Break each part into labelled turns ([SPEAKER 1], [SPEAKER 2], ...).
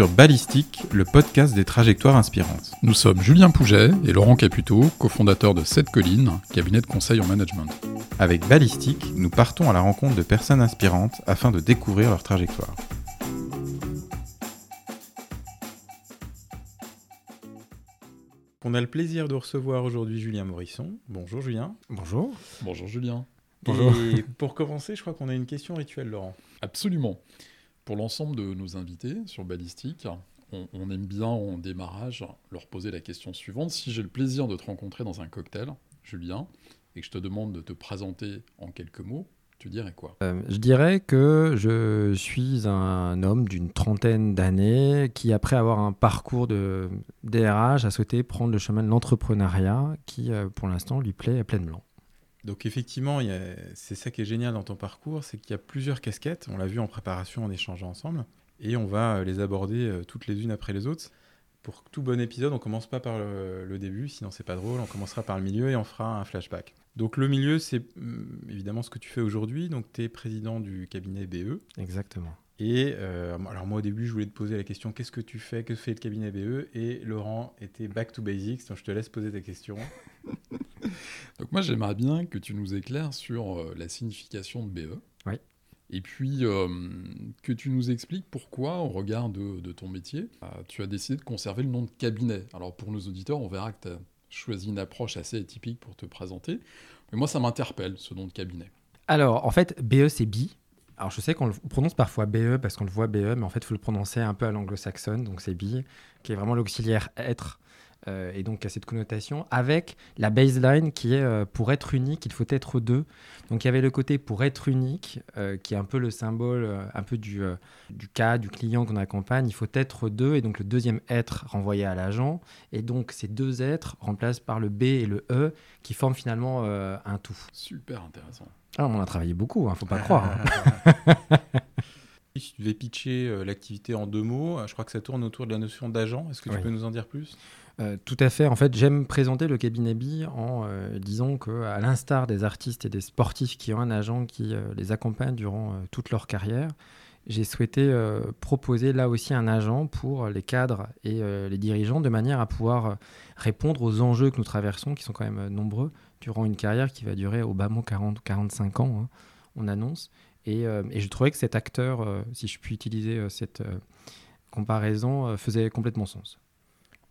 [SPEAKER 1] Sur Ballistique, le podcast des trajectoires inspirantes.
[SPEAKER 2] Nous sommes Julien Pouget et Laurent Caputo, cofondateurs de Sept Collines, cabinet de conseil en management.
[SPEAKER 1] Avec Ballistique, nous partons à la rencontre de personnes inspirantes afin de découvrir leur trajectoire. On a le plaisir de recevoir aujourd'hui Julien Morisson. Bonjour Julien.
[SPEAKER 3] Bonjour.
[SPEAKER 2] Bonjour Julien.
[SPEAKER 3] Bonjour.
[SPEAKER 1] Et pour commencer, je crois qu'on a une question rituelle, Laurent.
[SPEAKER 2] Absolument. Pour l'ensemble de nos invités sur Ballistique, on, aime bien en démarrage leur poser la question suivante. Si j'ai le plaisir de te rencontrer dans un cocktail, Julien, et que je te demande de te présenter en quelques mots, tu dirais quoi?
[SPEAKER 3] Euh, je dirais que je suis un homme d'une trentaine d'années qui, après avoir un parcours de DRH, a souhaité prendre le chemin de l'entrepreneuriat qui, euh, pour l'instant, lui plaît à.
[SPEAKER 1] Donc effectivement, c'est ça qui est génial dans ton parcours, c'est qu'il y a plusieurs casquettes. On l'a vu en préparation, en échangeant ensemble, et on va euh, les aborder euh, toutes les unes après les autres. Pour tout bon épisode, on commence pas par le, début, sinon c'est pas drôle. On commencera par le milieu et on fera un flashback. Donc le milieu, c'est hum, évidemment ce que tu fais aujourd'hui. Donc tu es président du cabinet BE.
[SPEAKER 3] Exactement.
[SPEAKER 1] Et euh, alors moi au début, je voulais te poser la question qu'est-ce que tu fais Que fait le cabinet BE Et Laurent était back to basics, donc je te laisse poser ta question.
[SPEAKER 2] Donc moi j'aimerais bien que tu nous éclaires sur euh, la signification de BE.
[SPEAKER 3] Oui.
[SPEAKER 2] Et puis euh, que tu nous expliques pourquoi, au regard de, de ton métier, euh, tu as décidé de conserver le nom de cabinet. Alors pour nos auditeurs, on verra que tu as choisi une approche assez atypique pour te présenter. Mais moi ça m'interpelle, ce nom de cabinet.
[SPEAKER 3] Alors, en fait, BE, c'est bi. Alors, je sais qu'on le prononce parfois BE parce qu'on le voit BE, mais en fait, il faut le prononcer un peu à l'anglo-saxonne. Donc, c'est bi, qui est vraiment l'auxiliaire être, euh, et donc a cette connotation, avec la baseline qui est euh, pour être unique, il faut être deux. Donc, il y avait le côté pour être unique, euh, qui est un peu le symbole un peu du, du cas, du client qu'on accompagne. Il faut être deux, et donc le deuxième être renvoyé à l'agent. Et donc, ces deux êtres remplacent par le B et le E, qui forment finalement un tout.
[SPEAKER 2] Super intéressant.
[SPEAKER 3] Ah, on a travaillé beaucoup, hein, faut pas croire.
[SPEAKER 1] Si tu devais pitcher l'activité en deux mots, je crois que ça tourne autour de la notion d'agent. Est-ce que tu
[SPEAKER 3] Oui.
[SPEAKER 1] peux nous en dire plus?
[SPEAKER 3] Euh, tout à fait. En fait, j'aime présenter le cabinet BI en euh, disant que, l'instar des artistes et des sportifs qui ont un agent qui euh, les accompagne durant euh, toute leur carrière, j'ai souhaité proposer là aussi un agent pour les cadres et les dirigeants de manière à pouvoir répondre aux enjeux que nous traversons, qui sont quand même nombreux, durant une carrière qui va durer au bas mot 40 ou 45 ans, hein, on annonce. Et, je trouvais que cet acteur, si je puis utiliser cette comparaison, faisait complètement sens.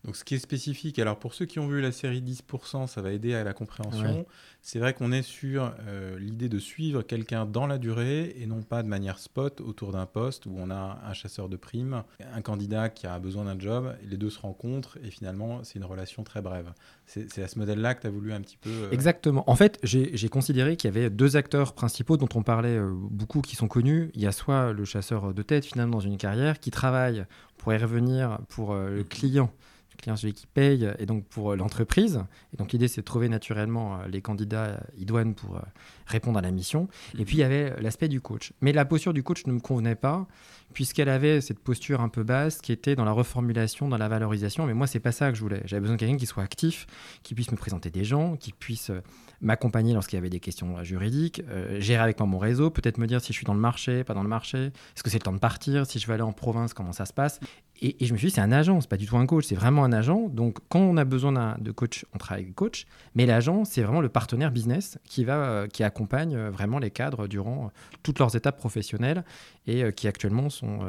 [SPEAKER 1] Donc, ce qui est spécifique, alors pour ceux qui ont vu la série 10%, ça va aider à la compréhension.
[SPEAKER 3] Ouais.
[SPEAKER 1] C'est vrai qu'on est sur euh, l'idée de suivre quelqu'un dans la durée et non pas de manière spot autour d'un poste où on a un chasseur de primes, un candidat qui a besoin d'un job, les deux se rencontrent et finalement c'est une relation très brève. C'est à ce modèle-là que tu as voulu un petit peu. euh,
[SPEAKER 3] Exactement. En fait, j'ai considéré qu'il y avait deux acteurs principaux dont on parlait euh, beaucoup, qui sont connus. Il y a soit le chasseur de tête, finalement, dans une carrière, qui travaille pour y revenir pour le client, le client celui qui paye, et donc pour euh, l'entreprise. Et donc l'idée, c'est de trouver naturellement euh, les candidats euh, idoines pour répondre à la mission. Et puis il y avait l'aspect du coach. Mais la posture du coach ne me convenait pas, puisqu'elle avait cette posture un peu basse qui était dans la reformulation, dans la valorisation. Mais moi, c'est pas ça que je voulais. J'avais besoin de quelqu'un qui soit actif, qui puisse me présenter des gens, qui puisse euh, m'accompagner lorsqu'il y avait des questions euh, juridiques, euh, gérer avec moi mon réseau, peut-être me dire si je suis dans le marché, pas dans le marché, est-ce que c'est le temps de partir, si je vais aller en province, comment ça se passe. Et, et je me suis dit, c'est un agent, c'est pas du tout un coach, c'est vraiment un agent. Donc, quand on a besoin d'un- de coach, on travaille avec le coach. Mais l'agent, c'est vraiment le partenaire business qui, va, euh, qui accompagne euh, vraiment les cadres durant euh, toutes leurs étapes professionnelles et euh, qui actuellement sont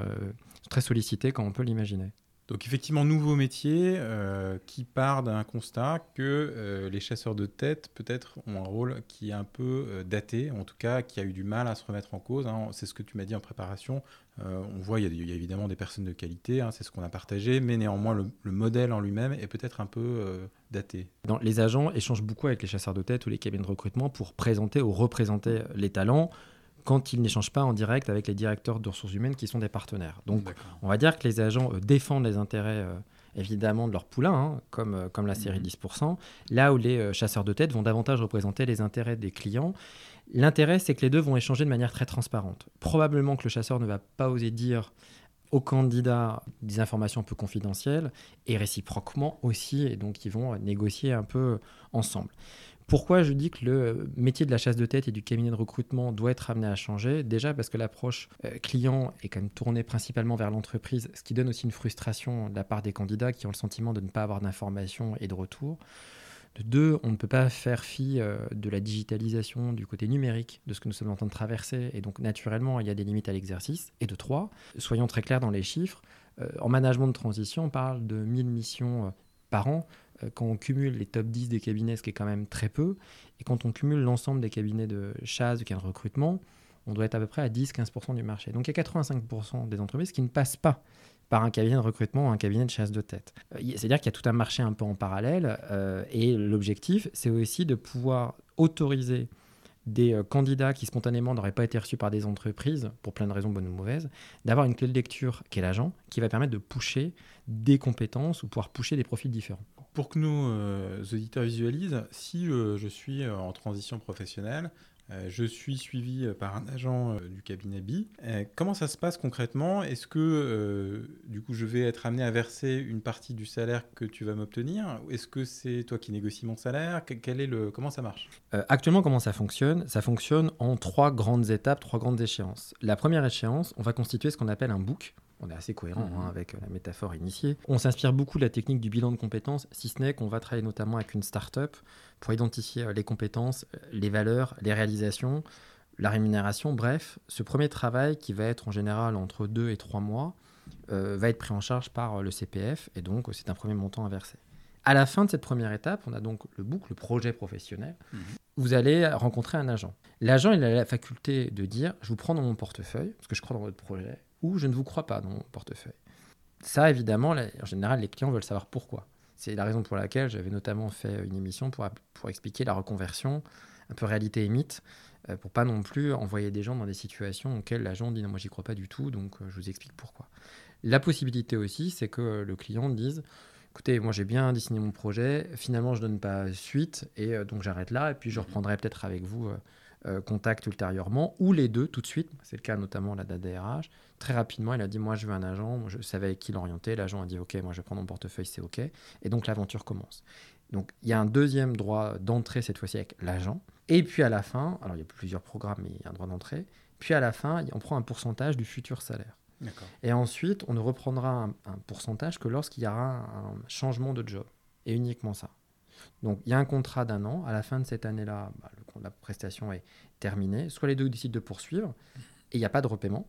[SPEAKER 3] très sollicités comme on peut l'imaginer.
[SPEAKER 1] Donc effectivement, nouveau métier euh, qui part d'un constat que euh, les chasseurs de tête peut-être ont un rôle qui est un peu euh, daté, en tout cas qui a eu du mal à se remettre en cause. hein. C'est ce que tu m'as dit en préparation. On voit, il y, a, évidemment des personnes de qualité, hein, c'est ce qu'on a partagé, mais néanmoins le, le modèle en lui-même est peut-être un peu daté.
[SPEAKER 3] Les agents échangent beaucoup avec les chasseurs de tête ou les cabines de recrutement pour présenter ou représenter les talents quand ils n'échangent pas en direct avec les directeurs de ressources humaines qui sont des partenaires. Donc, on va dire que les agents euh, défendent les intérêts euh, évidemment de leur poulain, hein, comme, euh, comme la série 10%, là où les euh, chasseurs de tête vont davantage représenter les intérêts des clients. L'intérêt, c'est que les deux vont échanger de manière très transparente. Probablement que le chasseur ne va pas oser dire au candidat des informations un peu confidentielles et réciproquement aussi, et donc ils vont négocier un peu ensemble. Pourquoi je dis que le métier de la chasse de tête et du cabinet de recrutement doit être amené à changer? Déjà parce que l'approche euh, client est quand même tournée principalement vers l'entreprise, ce qui donne aussi une frustration de la part des candidats qui ont le sentiment de ne pas avoir d'informations et de retour. De deux, on ne peut pas faire fi euh, de la digitalisation du côté numérique de ce que nous sommes en train de traverser, et donc naturellement, il y a des limites à l'exercice. Et de trois, soyons très clairs dans les chiffres, euh, en management de transition, on parle de 1000 missions par an. Euh, quand on cumule les top 10 des cabinets, ce qui est quand même très peu, et quand on cumule l'ensemble des cabinets de chasse, de de recrutement, on doit être à peu près à 10-15% du marché. Donc il y a 85% des entreprises qui ne passent pas par un cabinet de recrutement ou un cabinet de chasse de tête. Euh, c'est-à-dire qu'il y a tout un marché un peu en parallèle, euh, et l'objectif, c'est aussi de pouvoir autoriser des candidats qui spontanément n'auraient pas été reçus par des entreprises, pour plein de raisons bonnes ou mauvaises, d'avoir une clé de lecture qui est l'agent, qui va permettre de pousser des compétences ou pouvoir pousser des profils différents.
[SPEAKER 1] Pour que nos euh, auditeurs visualisent, si euh, je suis en transition professionnelle, euh, je suis suivi euh, par un agent euh, du cabinet B. comment ça se passe concrètement? Est-ce que du coup je vais être amené à verser une partie du salaire que tu vas m'obtenir? Est-ce que c'est toi qui négocies mon salaire? Quel est le comment ça marche?
[SPEAKER 3] Actuellement, comment ça fonctionne? Ça fonctionne en trois grandes étapes, trois grandes échéances. La première échéance, on va constituer ce qu'on appelle un book on est assez cohérent hein, mhm. avec la métaphore initiée. On s'inspire beaucoup de la technique du bilan de compétences, si ce n'est qu'on va travailler notamment avec une start-up pour identifier euh, les compétences, euh, les valeurs, les réalisations, la rémunération. Bref, ce premier travail qui va être en général entre deux et trois mois euh, va être pris en charge par le CPF et donc c'est un premier montant à verser. À la fin de cette première étape, on a donc le book, le projet professionnel. Mhm. Vous allez rencontrer un agent. L'agent, il a la faculté de dire, je vous prends dans mon portefeuille, parce que je crois dans votre projet, ou je ne vous crois pas dans mon portefeuille. Ça, évidemment, en général, les clients veulent savoir pourquoi. C'est la raison pour laquelle j'avais notamment fait une émission pour, pour expliquer la reconversion, un peu réalité et mythe, euh, pour pas non plus envoyer des gens dans des situations auxquelles l'agent dit non, moi j'y crois pas du tout, donc euh, je vous explique pourquoi. La possibilité aussi, c'est que le client dise écoutez, moi j'ai bien dessiné mon projet, finalement je donne pas suite, et euh, donc j'arrête là, et puis je reprendrai peut-être avec vous euh, contact ultérieurement, ou les deux tout de suite. C'est le cas notamment la DRH. Très rapidement, il a dit Moi, je veux un agent. je savais avec qui l'orienter. L'agent a dit Ok, moi, je vais prendre mon portefeuille, c'est OK. Et donc, l'aventure commence. Donc, il y a un deuxième droit d'entrée, cette fois-ci avec l'agent. Et puis, à la fin, alors il y a plusieurs programmes, mais il y a un droit d'entrée. Puis, à la fin, on prend un pourcentage du futur salaire. Et ensuite, on ne reprendra un, pourcentage que lorsqu'il y aura un changement de job. Et uniquement ça. Donc il y a un contrat d'un an. À la fin de cette année-là, bah, la prestation est terminée. Soit les deux décident de poursuivre et il n'y a pas de repaiement.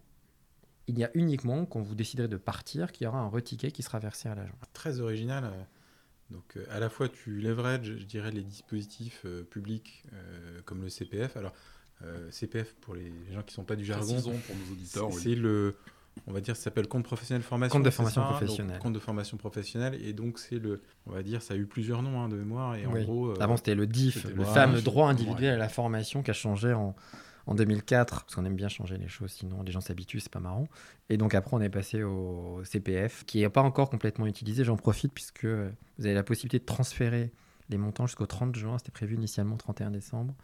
[SPEAKER 3] Il y a uniquement, quand vous déciderez de partir, qu'il y aura un reticket qui sera versé à l'agent.
[SPEAKER 1] Très original. Euh, donc euh, à la fois tu leverages, je dirais, les dispositifs euh, publics comme le CPF. Alors CPF pour les gens qui ne sont pas du jargon,
[SPEAKER 2] pour nos auditeurs,
[SPEAKER 1] c'est le on va dire, ça s'appelle compte professionnel formation.
[SPEAKER 3] Compte de formation professionnelle.
[SPEAKER 1] compte de formation professionnelle. Et donc, c'est le, on va dire, ça a eu plusieurs noms hein, de mémoire. Et en gros.
[SPEAKER 3] Euh, Avant, c'était le DIF, le fameux droit individuel à la formation qui a changé en, en 2004, parce qu'on aime bien changer les choses, sinon les gens s'habituent, c'est pas marrant. Et donc après, on est passé au CPF, qui n'est pas encore complètement utilisé. J'en profite puisque vous avez la possibilité de transférer les montants jusqu'au 30 juin. C'était prévu initialement 31 décembre.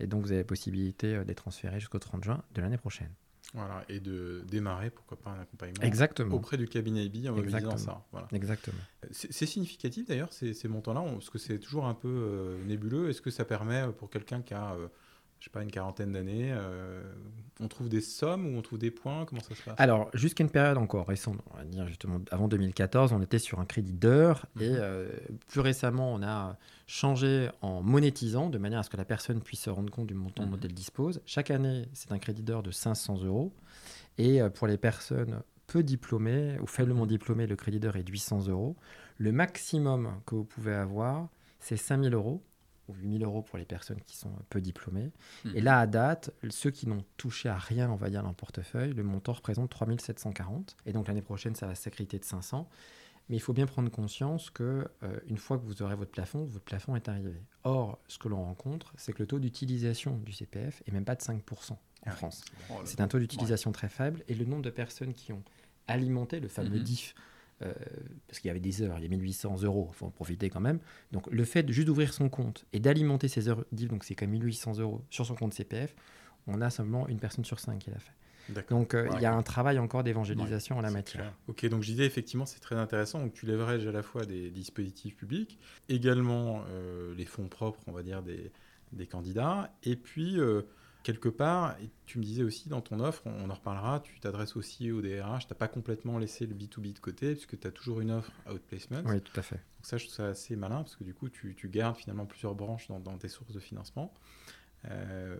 [SPEAKER 3] Et donc, vous avez la possibilité euh, de les transférer jusqu'au 30 juin de l'année prochaine.
[SPEAKER 1] Voilà, et de démarrer, pourquoi pas, un accompagnement
[SPEAKER 3] Exactement.
[SPEAKER 1] auprès du cabinet IBI en Exactement. ça. Voilà.
[SPEAKER 3] Exactement.
[SPEAKER 1] C'est significatif d'ailleurs, ces, ces montants-là, parce que c'est toujours un peu euh, nébuleux? Est-ce que ça permet euh, pour quelqu'un qui a euh, je sais pas, une quarantaine d'années, euh, on trouve des sommes ou on trouve des points Comment ça se passe?
[SPEAKER 3] Alors, jusqu'à une période encore récente, on va dire justement avant 2014, on était sur un crédit d'heure et mhm. euh, plus récemment, on a changé en monétisant de manière à ce que la personne puisse se rendre compte du montant dont mhm. elle dispose. Chaque année, c'est un crédit d'heure de 500 euros et euh, pour les personnes peu diplômées ou faiblement diplômées, le crédit d'heure est de 800 euros. Le maximum que vous pouvez avoir, c'est 5000 euros ou 8000 euros pour les personnes qui sont peu diplômées. Et mhm. là, à date, ceux qui n'ont touché à rien, on va dire, dans le portefeuille, le montant représente 3740. Et donc l'année prochaine, ça va s'accréditer de 500. Mais il faut bien prendre conscience que euh, une fois que vous aurez votre plafond, votre plafond est arrivé. Or, ce que l'on rencontre, c'est que le taux d'utilisation du CPF est même pas de 5% en ah France. Oh, c'est un taux d'utilisation très faible et le nombre de personnes qui ont alimenté le fameux mhm. DIF euh, parce qu'il y avait des heures, il y a 1800 euros, il faut en profiter quand même. Donc le fait de juste d'ouvrir son compte et d'alimenter ses heures d'IV, donc c'est quand même 1800 euros sur son compte CPF, On a seulement une personne sur cinq qui l'a fait. Donc euh, il y a un travail encore d'évangélisation en la matière.
[SPEAKER 2] clair.
[SPEAKER 1] Ok, donc je disais effectivement c'est très intéressant. Donc tu leverages à la fois des dispositifs publics, également euh, les fonds propres, on va dire, des, des candidats, et puis quelque part, et tu me disais aussi dans ton offre, on, on en reparlera, tu t'adresses aussi au DRH, tu n'as pas complètement laissé le B2B de côté, puisque tu as toujours une offre outplacement.
[SPEAKER 3] Oui, tout à fait.
[SPEAKER 1] Donc ça, je trouve ça assez malin, parce que du coup, tu, tu gardes finalement plusieurs branches dans, dans tes sources de financement. Euh,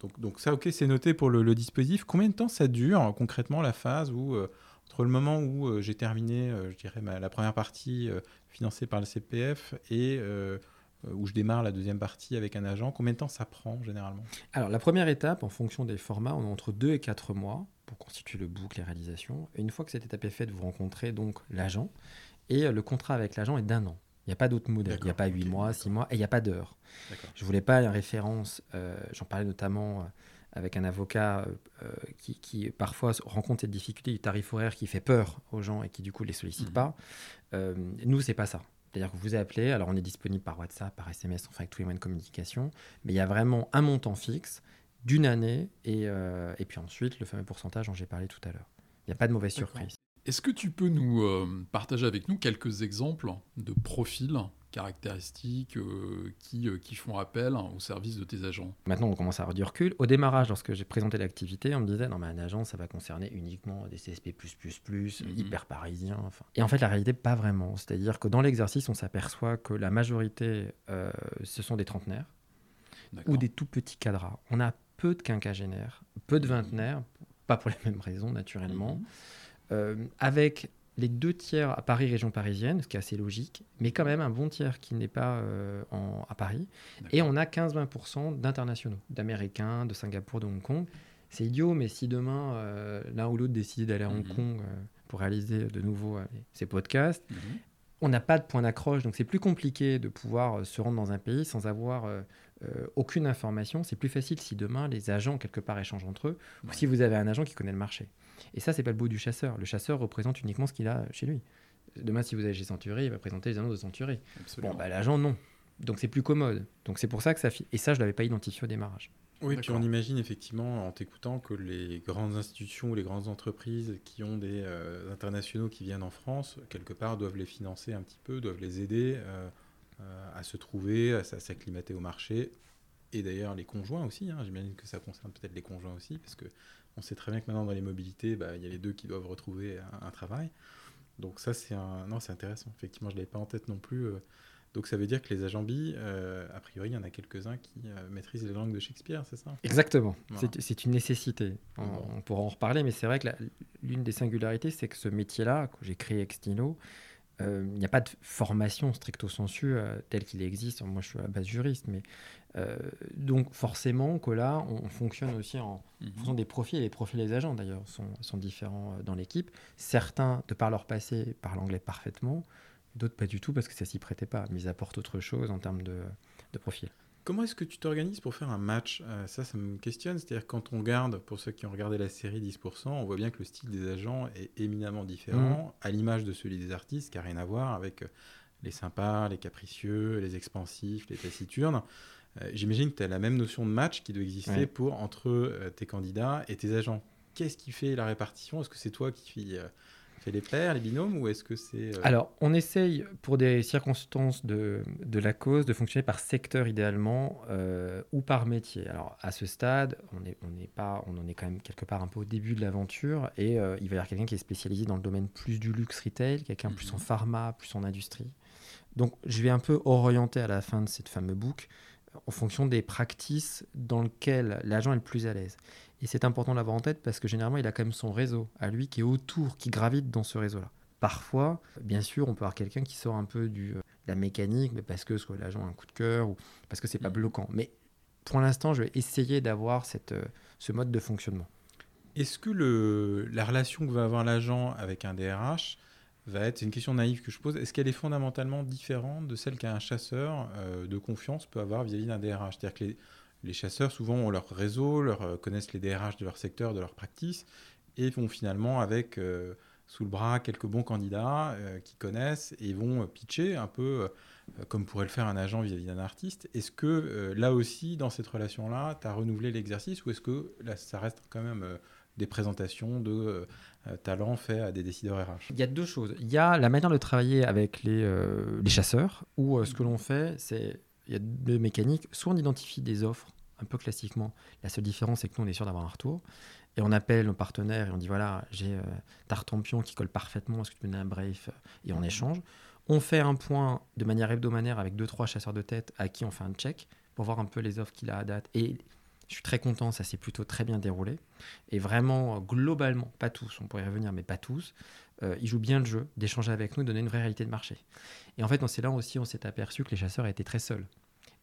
[SPEAKER 1] donc, donc ça, ok, c'est noté pour le, le dispositif. Combien de temps ça dure concrètement la phase où, euh, entre le moment où euh, j'ai terminé, je dirais, ma- la première partie financée par le CPF et où je démarre la deuxième partie avec un agent, combien de temps ça prend généralement?
[SPEAKER 3] Alors, la première étape, en fonction des formats, on a entre 2 et 4 mois pour constituer le book, les réalisations. Et une fois que cette étape est faite, vous rencontrez donc l'agent. Et euh, le contrat avec l'agent est d'un an. Il n'y a pas d'autre modèle. Il n'y a pas 8
[SPEAKER 1] ok,
[SPEAKER 3] mois,
[SPEAKER 1] d'accord.
[SPEAKER 3] 6 mois, et il n'y a pas d'heure. Je voulais pas une référence, euh, j'en parlais notamment euh, avec un avocat euh, euh, qui, qui parfois rencontre cette difficulté du tarif horaire qui fait peur aux gens et qui du coup les sollicite
[SPEAKER 2] Mhm.
[SPEAKER 3] pas. Euh, nous, c'est pas ça. C'est-à-dire que vous appelez, alors on est disponible par WhatsApp, par SMS, enfin avec tous les moyens de communication, mais il y a vraiment un montant fixe d'une année et, euh, et puis ensuite le fameux pourcentage dont j'ai parlé tout à l'heure. Il n'y a pas de mauvaise surprise.
[SPEAKER 2] Est-ce que tu peux nous euh, partager avec nous quelques exemples de profils caractéristiques euh, qui, euh, qui font appel au service de tes agents
[SPEAKER 3] Maintenant, on commence à avoir du recul. Au démarrage, lorsque j'ai présenté l'activité, on me disait non, mais un agent, ça va concerner uniquement des CSP,
[SPEAKER 2] Mhm.
[SPEAKER 3] hyper parisiens. enfin. Et en fait, la réalité, pas vraiment. C'est-à-dire que dans l'exercice, on s'aperçoit que la majorité, euh, ce sont des trentenaires
[SPEAKER 2] D'accord.
[SPEAKER 3] ou des tout petits cadras. On a peu de quinquagénaires, peu de vingtenaires, pas pour les mêmes raisons, naturellement.
[SPEAKER 2] Mhm.
[SPEAKER 3] Euh, avec les deux tiers à Paris, région parisienne, ce qui est assez logique, mais quand même un bon tiers qui n'est pas euh, en- à Paris. Et on a 15-20% d'internationaux, d'Américains, de Singapour, de Hong Kong. C'est idiot, mais si demain euh, l'un ou l'autre décide d'aller à Hong
[SPEAKER 2] Mhm.
[SPEAKER 3] Kong euh, pour réaliser de nouveau ces podcasts,
[SPEAKER 2] Mhm.
[SPEAKER 3] on n'a pas de point d'accroche, donc c'est plus compliqué de pouvoir se rendre dans un pays sans avoir aucune information. C'est plus facile si demain les agents quelque part échangent entre eux, ou si vous avez un agent qui connaît le marché. Et ça, c'est pas le beau du chasseur. Le chasseur représente uniquement ce qu'il a chez lui. Demain, si vous allez chez Century, il va présenter les annonces de Century.
[SPEAKER 2] Absolument.
[SPEAKER 3] Bon, bah, l'agent, non. Donc c'est plus commode. Donc c'est pour ça que ça... Et ça, je l'avais pas identifié au démarrage.
[SPEAKER 1] Oui, puis on imagine effectivement en t'écoutant que les grandes institutions ou les grandes entreprises qui ont des euh, internationaux qui viennent en France, quelque part, doivent les financer un petit peu, doivent les aider euh, euh, à se trouver, à s'acclimater au marché. Et d'ailleurs, les conjoints aussi, hein, j'imagine que ça concerne peut-être les conjoints aussi, parce que on sait très bien que maintenant dans les mobilités, bah, il y a les deux qui doivent retrouver un, un travail. Donc ça, c'est un... Non, c'est intéressant. Effectivement, je ne l'avais pas en tête non plus. euh. Donc ça veut dire que les agents bi, euh, a priori, il y en a quelques-uns qui euh, maîtrisent les langues de Shakespeare, c'est ça?
[SPEAKER 3] Exactement.
[SPEAKER 1] Voilà.
[SPEAKER 3] C'est- une nécessité. On,
[SPEAKER 1] Bon.
[SPEAKER 3] on pourra en reparler, mais c'est vrai que l'une des singularités, c'est que ce métier-là, que j'ai créé Extino, euh, il n'y a pas de formation stricto sensu euh, tel qu'il existe. Moi, je suis à la base juriste, mais euh, donc forcément que là, on, on fonctionne aussi en,
[SPEAKER 2] Mhm.
[SPEAKER 3] en fonction des profils. Et les profils des agents, d'ailleurs, sont, sont différents euh, dans l'équipe. Certains, de par leur passé, parlent anglais parfaitement. D'autres, pas du tout, parce que ça s'y prêtait pas. Mais ils apportent autre chose en termes de, de profil.
[SPEAKER 1] Comment est-ce que tu t'organises pour faire un match? Euh, Ça, ça me questionne. C'est-à-dire quand on regarde, pour ceux qui ont regardé la série 10%, on voit bien que le style des agents est éminemment différent, à l'image de celui des artistes, qui n'a rien à voir avec les sympas, les capricieux, les expansifs, les taciturnes. Euh, J'imagine que tu as la même notion de match qui doit exister
[SPEAKER 3] Ouais.
[SPEAKER 1] pour entre euh, tes candidats et tes agents. Qu'est-ce qui fait la répartition? Est-ce que c'est toi qui euh, fais les paires, les binômes, ou est-ce que c'est...
[SPEAKER 3] Alors, on essaye, pour des circonstances de, de la cause, de fonctionner par secteur idéalement euh, ou par métier. Alors, à ce stade, on, est, on, pas, on en est quand même quelque part un peu au début de l'aventure et euh, il va y avoir quelqu'un qui est spécialisé dans le domaine plus du luxe retail, quelqu'un plus en
[SPEAKER 2] Mhm.
[SPEAKER 3] pharma, plus en industrie. Donc, je vais un peu orienter à la fin de cette fameuse book en fonction des practices dans lesquelles l'agent est le plus à l'aise. Et c'est important de l'avoir en tête parce que généralement, il a quand même son réseau à lui qui est autour, qui gravite dans ce réseau-là. Parfois, bien sûr, on peut avoir quelqu'un qui sort un peu du, euh, de la mécanique, mais parce que soit l'agent a un coup de cœur ou parce que c'est pas
[SPEAKER 2] Mhm.
[SPEAKER 3] bloquant. Mais pour l'instant, je vais essayer d'avoir cette, euh, ce mode de fonctionnement.
[SPEAKER 1] Est-ce que le, la relation que va avoir l'agent avec un DRH va être, c'est une question naïve que je pose, est-ce qu'elle est fondamentalement différente de celle qu'un chasseur euh, de confiance peut avoir vis-à-vis d'un DRH C'est-à-dire que les, chasseurs, souvent, ont leur réseau, leur, euh, connaissent les DRH de leur secteur, de leur practice, et vont finalement avec euh, sous le bras quelques bons candidats qui connaissent et vont pitcher un peu comme pourrait le faire un agent vis-à-vis d'un artiste. Est-ce que là aussi, dans cette relation-là, tu as renouvelé l'exercice ou est-ce que là, ça reste quand même des présentations de talents faits à des décideurs RH
[SPEAKER 3] Il y a deux choses. Il y a la manière de travailler avec les, les chasseurs, où ce que l'on fait, c'est il y a deux mécaniques. Soit on identifie des offres un peu classiquement. La seule différence, c'est que nous, on est sûr d'avoir un retour. Et on appelle nos partenaires et on dit voilà, j'ai euh, Tartampion qui colle parfaitement, est-ce que tu peux donner un brief Et on échange. On fait un point de manière hebdomadaire avec deux, trois chasseurs de tête à qui on fait un check pour voir un peu les offres qu'il a à date. Et je suis très content, ça s'est plutôt très bien déroulé. Et vraiment, globalement, pas tous, on pourrait y revenir, mais pas tous, euh, ils jouent bien le jeu d'échanger avec nous, de donner une vraie réalité de marché. Et en fait, c'est là aussi on s'est aperçu que les chasseurs étaient très seuls.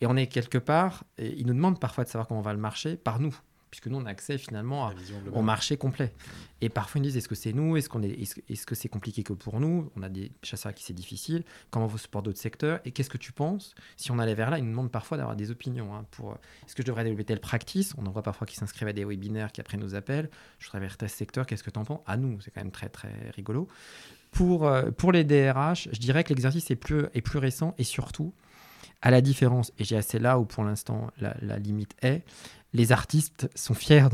[SPEAKER 3] Et on est quelque part, ils nous demandent parfois de savoir comment va le marché par nous puisque nous, on a accès finalement au marché complet. Et parfois, ils nous disent est-ce que c'est nous? Est-ce qu'on est, est-ce, que c'est compliqué que pour nous? On a des chasseurs à qui c'est difficile. Comment vous support d'autres secteurs? Et qu'est-ce que tu penses? Si on allait vers là, ils nous demandent parfois d'avoir des opinions. Hein, pour est-ce que je devrais développer telle practice? On en voit parfois qui s'inscrivent à des webinaires qui après nous appellent. Je voudrais vers tel secteur. Qu'est-ce que tu en penses? À nous, c'est quand même très très rigolo. Pour, euh, pour les DRH, je dirais que l'exercice est plus, est plus récent et surtout, à la différence, et j'ai assez là où pour l'instant la, la, limite est, les artistes sont fiers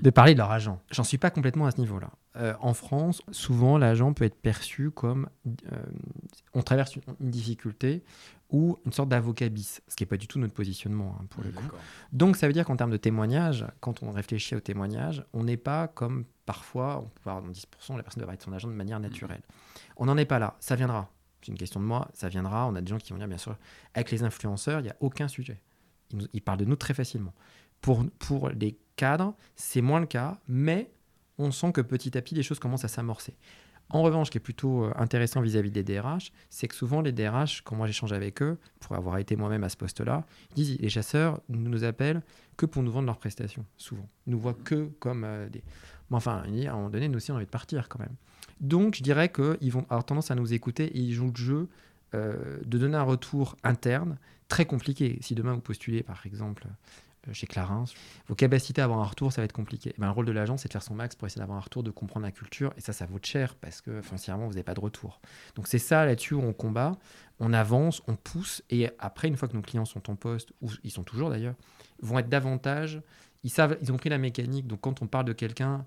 [SPEAKER 3] de, parler de leur agent. J'en suis pas complètement à ce niveau-là. Euh, en France, souvent, l'agent peut être perçu comme euh, on traverse une, difficulté ou une sorte d'avocat bis, ce qui n'est pas du tout notre positionnement hein, pour le coup. Donc, ça veut dire qu'en termes de témoignage, quand on réfléchit au témoignage, on n'est pas comme parfois, on peut avoir dans 10%, la personne devrait être son agent de manière naturelle. On n'en est pas là, ça viendra. C'est une question de moi, ça viendra. On a des gens qui vont dire, bien sûr, avec les influenceurs, il n'y a aucun sujet. Ils, ils parlent de nous très facilement. Pour, les cadres, c'est moins le cas, mais on sent que petit à petit, les choses commencent à s'amorcer. En revanche, ce qui est plutôt euh, intéressant vis-à-vis des DRH, c'est que souvent les DRH, quand moi j'échange avec eux, pour avoir été moi-même à ce poste-là, disent les chasseurs ne nous appellent que pour nous vendre leurs prestations, souvent. Ils nous voient que comme euh, des. Mais enfin, à un moment donné, nous aussi, on a envie de partir quand même. Donc, je dirais qu'ils vont avoir tendance à nous écouter et ils jouent le jeu euh, de donner un retour interne très compliqué. Si demain vous postulez, par exemple, chez Clarins, vos capacités à avoir un retour, ça va être compliqué. Eh ben, le rôle de l'agent, c'est de faire son max pour essayer d'avoir un retour, de comprendre la culture, et ça, ça vaut cher parce que foncièrement, vous n'avez pas de retour. Donc c'est ça là-dessus où on combat, on avance, on pousse, et après, une fois que nos clients sont en poste, ou ils sont toujours d'ailleurs, vont être davantage, ils savent, ils ont pris la mécanique, donc quand on parle de quelqu'un,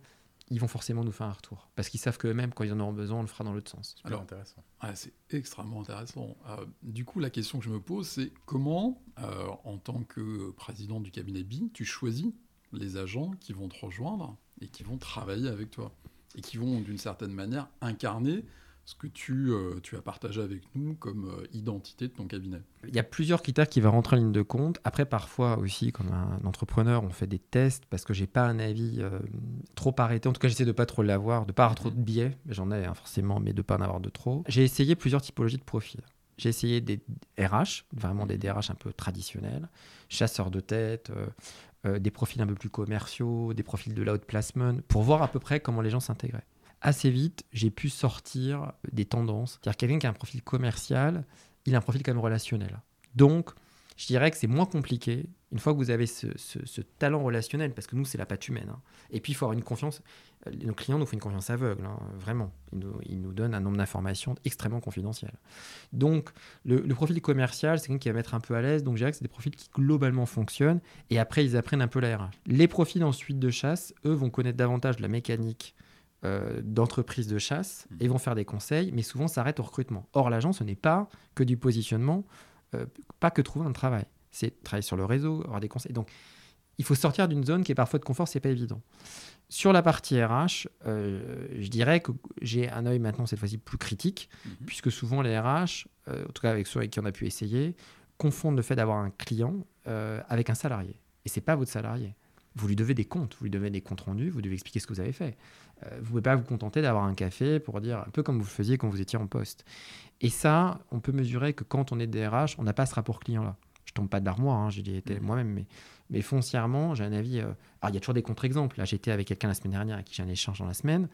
[SPEAKER 3] ils vont forcément nous faire un retour. Parce qu'ils savent qu'eux-mêmes, quand ils en auront besoin, on le fera dans l'autre sens.
[SPEAKER 2] Alors, intéressant. c'est extrêmement intéressant. Euh, du coup, la question que je me pose, c'est comment, euh, en tant que président du cabinet BI, tu choisis les agents qui vont te rejoindre et qui vont travailler avec toi et qui vont, d'une certaine manière, incarner ce que tu, euh, tu as partagé avec nous comme euh, identité de ton cabinet
[SPEAKER 3] Il y a plusieurs critères qui vont rentrer en ligne de compte. Après, parfois aussi, comme un entrepreneur, on fait des tests parce que j'ai pas un avis euh, trop arrêté. En tout cas, j'essaie de pas trop l'avoir, de pas avoir trop de biais. J'en ai hein, forcément, mais de pas en avoir de trop. J'ai essayé plusieurs typologies de profils. J'ai essayé des RH, vraiment des DRH un peu traditionnels, chasseurs de tête, des profils un peu plus commerciaux, des profils de l'outplacement, pour voir à peu près comment les gens s'intégraient assez vite, j'ai pu sortir des tendances. C'est-à-dire quelqu'un qui a un profil commercial, il a un profil quand même relationnel. Donc, je dirais que c'est moins compliqué une fois que vous avez ce, talent relationnel, parce que nous, c'est la patte humaine. Hein. Et puis, il faut avoir une confiance. Nos clients nous font une confiance aveugle, hein, vraiment. Ils nous, donnent un nombre d'informations extrêmement confidentielles. Donc, le, profil commercial, c'est quelqu'un qui va mettre un peu à l'aise. Donc, je dirais que c'est des profils qui globalement fonctionnent. Et après, ils apprennent un peu la RH. Les profils ensuite de chasse, eux, vont connaître davantage la mécanique euh, d'entreprises de chasse mmh. et vont faire des conseils, mais souvent s'arrêtent au recrutement. Or, l'agent, ce n'est pas que du positionnement, euh, pas que trouver un travail. C'est travailler sur le réseau, avoir des conseils. Donc, il faut sortir d'une zone qui est parfois de confort, c'est pas évident. Sur la partie RH, euh, je dirais que j'ai un œil maintenant cette fois-ci plus critique, mmh. puisque souvent les RH, en tout cas avec ceux avec qui on a pu essayer, confondent le fait d'avoir un client avec un salarié. Et c'est pas votre salarié. Vous lui devez des comptes, vous lui devez des comptes rendus, vous devez expliquer ce que vous avez fait. Euh, vous ne pouvez pas vous contenter d'avoir un café pour dire un peu comme vous le faisiez quand vous étiez en poste. Et ça, on peut mesurer que quand on est DRH, on n'a pas ce rapport client-là. Je tombe pas de l'armoire, hein, j'ai été mmh. moi-même, mais, mais foncièrement, j'ai un avis. Euh, alors, il y a toujours des contre-exemples. Là, j'étais avec quelqu'un la semaine dernière avec qui j'ai un échange dans la semaine.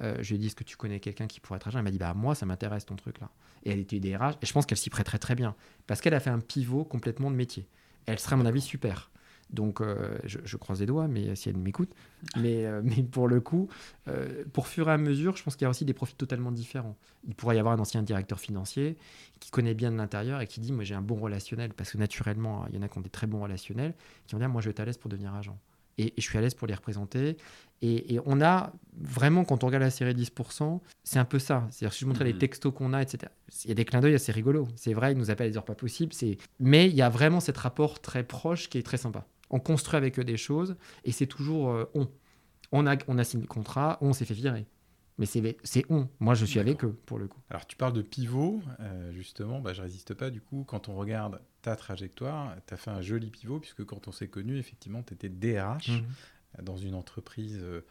[SPEAKER 3] Euh, je lui ai dit Est-ce que tu connais quelqu'un qui pourrait être agent? Elle m'a dit Bah, moi, ça m'intéresse ton truc là. Et elle était DRH, et je pense qu'elle s'y prêterait très bien. Parce qu'elle a fait un pivot complètement de métier. Elle serait, à mon avis, super. Donc, euh, je, croise les doigts, mais si elle m'écoute. Mais, euh, mais pour le coup, euh, pour fur et à mesure, je pense qu'il y a aussi des profils totalement différents. Il pourrait y avoir un ancien directeur financier qui connaît bien de l'intérieur et qui dit Moi, j'ai un bon relationnel, parce que naturellement, il y en a qui ont des très bons relationnels, qui vont dire Moi, je vais être à l'aise pour devenir agent. Et, je suis à l'aise pour les représenter. Et, on a vraiment, quand on regarde la série 10%, c'est un peu ça. C'est-à-dire, si je montrais les mmh. textos qu'on a, etc., il y a des clins d'œil assez rigolos. C'est vrai, ils nous appellent les heures pas possibles. Mais il y a vraiment cet rapport très proche qui est très sympa on construit avec eux des choses, et c'est toujours euh, on. On a, on a signé le contrat, on s'est fait virer. Mais c'est on. Moi, je suis avec eux, pour le coup.
[SPEAKER 1] Alors, tu parles de pivot, euh, justement, bah, je résiste pas. Du coup, quand on regarde ta trajectoire, tu as fait un joli pivot, puisque quand on s'est connu, effectivement, tu étais DRH mhm. dans une entreprise euh,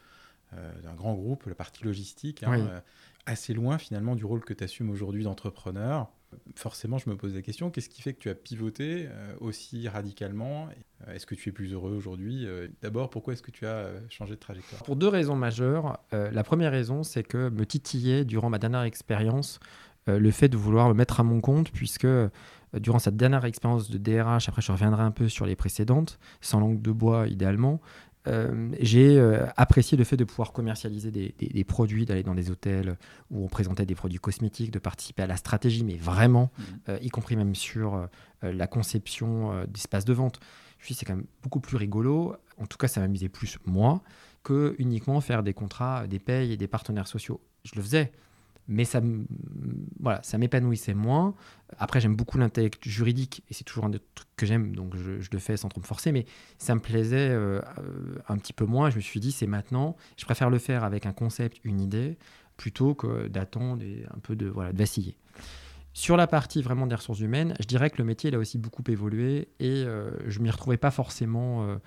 [SPEAKER 1] d'un grand groupe, le parti logistique, hein, assez loin finalement du rôle que tu assumes aujourd'hui d'entrepreneur forcément, je me pose la question, qu'est-ce qui fait que tu as pivoté euh, aussi radicalement? Euh, Est-ce que tu es plus heureux aujourd'hui euh, D'abord, pourquoi est-ce que tu as changé de trajectoire?
[SPEAKER 3] Pour deux raisons majeures. la première raison, c'est que me titillait durant ma dernière expérience le fait de vouloir me mettre à mon compte, puisque durant cette dernière expérience de DRH, après je reviendrai un peu sur les précédentes, sans langue de bois idéalement, euh, j'ai euh, apprécié le fait de pouvoir commercialiser des, produits, d'aller dans des hôtels où on présentait des produits cosmétiques, de participer à la stratégie, mais vraiment, mmh. euh, y compris même sur la conception d'espaces de vente. Je suis c'est quand même beaucoup plus rigolo. En tout cas, ça m'amusait plus moi que uniquement faire des contrats, des payes et des partenaires sociaux. Je le faisais, mais ça, voilà, ça m'épanouissait moins. Après, j'aime beaucoup l'intellect juridique, et c'est toujours un des trucs que j'aime, donc je, le fais sans trop me forcer, mais ça me plaisait euh, un petit peu moins. Je me suis dit, c'est maintenant, je préfère le faire avec un concept, une idée, plutôt que d'attendre et un peu de, voilà, de vaciller. Sur la partie vraiment des ressources humaines, je dirais que le métier il a aussi beaucoup évolué et euh, je m'y retrouvais pas forcément euh,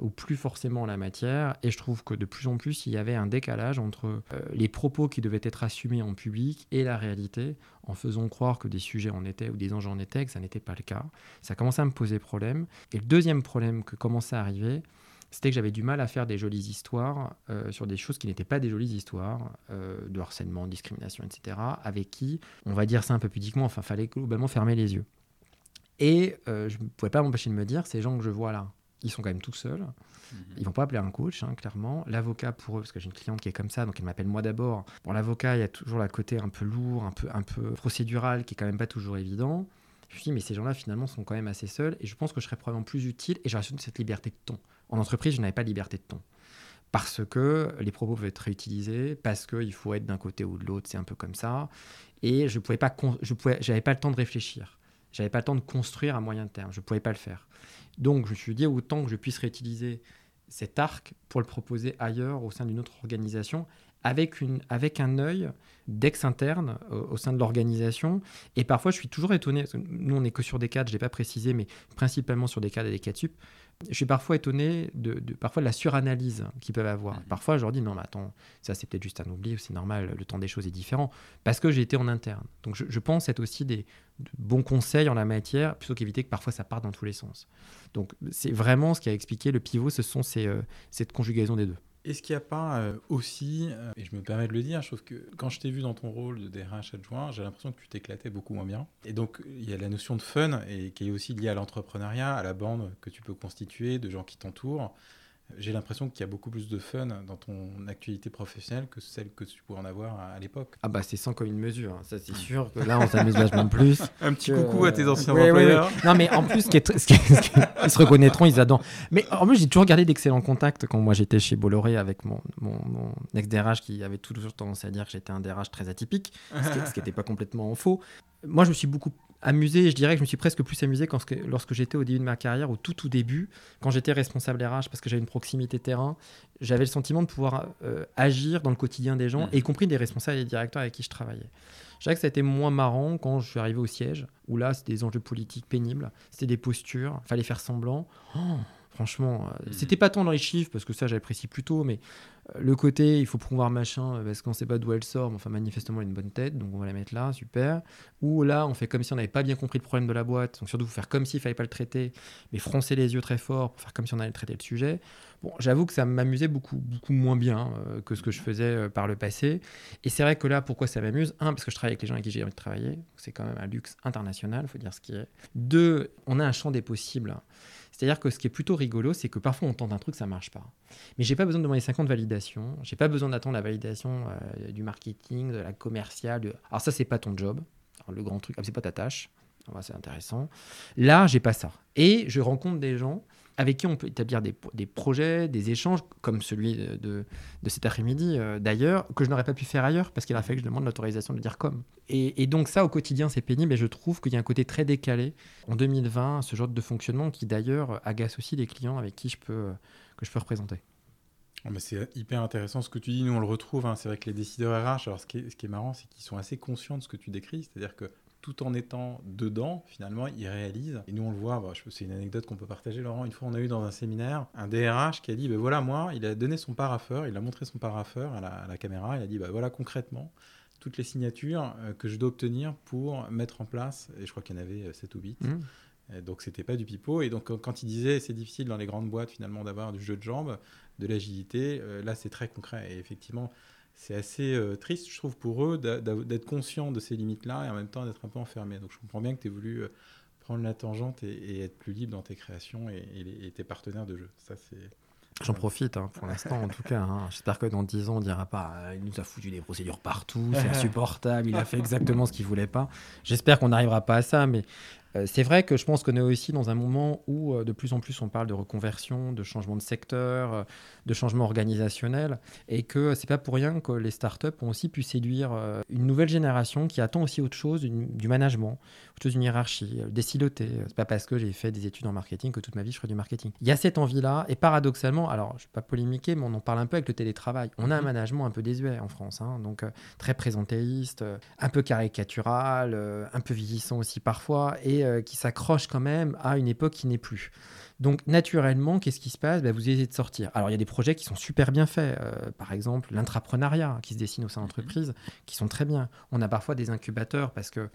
[SPEAKER 3] ou plus forcément la matière. Et je trouve que de plus en plus, il y avait un décalage entre euh, les propos qui devaient être assumés en public et la réalité, en faisant croire que des sujets en étaient ou des enjeux en étaient, que ça n'était pas le cas. Ça commençait à me poser problème. Et le deuxième problème que commençait à arriver, c'était que j'avais du mal à faire des jolies histoires euh, sur des choses qui n'étaient pas des jolies histoires, euh, de harcèlement, de discrimination, etc., avec qui, on va dire ça un peu pudiquement, enfin, fallait globalement fermer les yeux. Et je ne pouvais pas m'empêcher de me dire, ces gens que je vois là, ils sont quand même tout seuls. Ils mhm. Ils vont pas appeler un coach, hein, clairement. L'avocat pour eux, parce que j'ai une cliente qui est comme ça, donc elle m'appelle moi d'abord. Pour l'avocat, il y a toujours la côté un peu lourd, un peu, un peu procédural, qui est quand même pas toujours évident. Je me suis dit, mais ces gens-là, finalement, sont quand même assez seuls. Et je pense que je serais probablement plus utile. Et j'aurais cette liberté de ton. En entreprise, je n'avais pas de liberté de ton. Parce que les propos peuvent être réutilisés, parce qu'il faut être d'un côté ou de l'autre, c'est un peu comme ça. Et je pouvais pas, je pouvais, j'avais pas le temps de réfléchir. J'avais pas le temps de construire à moyen terme. Je pouvais pas le faire. Donc, je me suis dit, autant que je puisse réutiliser cet arc pour le proposer ailleurs, au sein d'une autre organisation, avec, une, avec un œil d'ex-interne euh, au sein de l'organisation. Et parfois, je suis toujours étonné, nous, on n'est que sur des cadres, je n'ai pas précisé, mais principalement sur des cadres et des cadres sup, je suis parfois étonné de, parfois de la suranalyse qu'ils peuvent avoir. Mhm. Parfois, je leur dis non, mais attends, ça c'est peut-être juste un oubli, c'est normal, le temps des choses est différent, parce que j'ai été en interne. Donc je, pense être aussi des bons conseils en la matière, plutôt qu'éviter que parfois ça parte dans tous les sens. Donc c'est vraiment ce qui a expliqué le pivot, ce sont ces, euh, cette conjugaison des deux.
[SPEAKER 1] Est-ce qu'il n'y a pas euh, aussi, euh, et je me permets de le dire, je trouve que quand je t'ai vu dans ton rôle de DRH adjoint, j'ai l'impression que tu t'éclatais beaucoup moins bien. Et donc, il y a la notion de fun, et qui est aussi liée à l'entrepreneuriat, à la bande que tu peux constituer, de gens qui t'entourent j'ai l'impression qu'il y a beaucoup plus de fun dans ton actualité professionnelle que celle que tu pouvais en avoir à, l'époque.
[SPEAKER 3] Ah bah c'est sans commune mesure, hein. ça c'est sûr que là on s'amuse vachement plus.
[SPEAKER 1] Un petit coucou à tes anciens employeurs.
[SPEAKER 3] Non mais en plus, ce qui est, ce qui ils se reconnaîtront, ils adorent. Mais en plus j'ai toujours gardé d'excellents contacts quand moi j'étais chez Bolloré avec mon, mon, ex-DRH qui avait toujours tendance à dire que j'étais un DRH très atypique, ce qui n'était pas complètement faux. Moi je me suis beaucoup amusé, je dirais que je me suis presque plus amusé quand, lorsque j'étais au début de ma carrière, au tout tout début, quand j'étais responsable RH, parce que j'avais une proximité terrain, j'avais le sentiment de pouvoir euh, agir dans le quotidien des gens, mmh. y compris des responsables et des directeurs avec qui je travaillais. Je dirais que ça a été moins marrant quand je suis arrivé au siège, où là, c'était des enjeux politiques pénibles, c'était des postures, il fallait faire semblant. Oh, franchement, euh, mmh. c'était pas tant dans les chiffres, parce que ça, j'apprécie plutôt, mais le côté, il faut promouvoir machin euh, parce qu'on ne sait pas d'où elle sort, mais enfin manifestement elle a une bonne tête, donc on va la mettre là, super. Ou là, on fait comme si on n'avait pas bien compris le problème de la boîte, donc surtout faire comme s'il ne fallait pas le traiter, mais froncer les yeux très fort pour faire comme si on allait traiter le sujet. Bon, j'avoue que ça m'amusait beaucoup, beaucoup moins bien euh, que ce que je faisais euh, par le passé. Et c'est vrai que là, pourquoi ça m'amuse? Un, parce que je travaille avec les gens avec qui j'ai envie de travailler, c'est quand même un luxe international, il faut dire ce qui est. Deux, on a un champ des possibles C'est-à-dire que ce qui est plutôt rigolo, c'est que parfois on tente un truc, ça marche pas. Mais j'ai pas besoin de demander 50 validations, j'ai pas besoin d'attendre la validation euh, du marketing, de la commerciale. Alors ça, c'est pas ton job. Le grand truc, ah, c'est pas ta tâche. Ah, c'est intéressant. Là, j'ai pas ça. Et je rencontre des gens avec qui on peut établir des, projets, des échanges, comme celui de, cet après-midi euh, d'ailleurs, que je n'aurais pas pu faire ailleurs parce qu'il a fallu que je demande l'autorisation de dire comme. Et, donc ça, au quotidien, c'est pénible et je trouve qu'il y a un côté très décalé en 2020, ce genre de fonctionnement qui d'ailleurs agace aussi les clients avec qui je peux, que je peux représenter.
[SPEAKER 1] Oh, c'est hyper intéressant ce que tu dis. Nous, on le retrouve. Hein. C'est vrai que les décideurs RH, alors ce qui est marrant, c'est qu'ils sont assez conscients de ce que tu décris. C'est-à-dire que tout en étant dedans, finalement, ils réalisent. Et nous, on le voit, bah, c'est une anecdote qu'on peut partager, Laurent. Une fois, on a eu dans un séminaire un DRH qui a dit, ben voilà, moi, il a donné son paraffeur, il a montré son paraffeur à la, à la caméra, il a dit, ben voilà, concrètement, toutes les signatures euh, que je dois obtenir pour mettre en place, et je crois qu'il y en avait 7 euh, ou 8. Mmh. Donc c'était pas du pipeau. Et donc quand il disait c'est difficile dans les grandes boîtes finalement d'avoir du jeu de jambes, de l'agilité, euh, là c'est très concret. Et effectivement, c'est assez euh, triste, je trouve, pour eux d'être conscients de ces limites-là et en même temps d'être un peu enfermés. Donc je comprends bien que tu aies voulu euh, prendre la tangente et, être plus libre dans tes créations et, tes partenaires de jeu. Ça, c'est.
[SPEAKER 3] J'en profite hein, pour l'instant, en tout cas. Hein. J'espère que dans 10 ans, on dira pas ah, il nous a foutu des procédures partout, c'est insupportable, il a fait exactement ce qu'il voulait pas. J'espère qu'on n'arrivera pas à ça, mais euh, c'est vrai que je pense qu'on est aussi dans un moment où euh, de plus en plus on parle de reconversion, de changement de secteur, euh, de changement organisationnel, et que c'est pas pour rien que les startups ont aussi pu séduire une nouvelle génération qui attend aussi autre chose du management, chose d'une hiérarchie, des silotés. C'est pas parce que j'ai fait des études en marketing que toute ma vie je ferai du marketing. Il y a cette envie-là, et paradoxalement, alors je vais pas polémiquer, mais on en parle un peu avec le télétravail. On a un mhm. management un peu désuet en France, hein, donc très présentéiste, un peu caricatural, un peu vieillissant aussi parfois, et euh, qui s'accroche quand même à une époque qui n'est plus. Donc naturellement, qu'est-ce qui se passe? Ben, Vous essayez de sortir. Alors il y a des projets qui sont super bien faits. Euh, par exemple, l'intrapreneuriat qui se dessine au sein d'entreprises, qui sont très bien. On a parfois des incubateurs parce que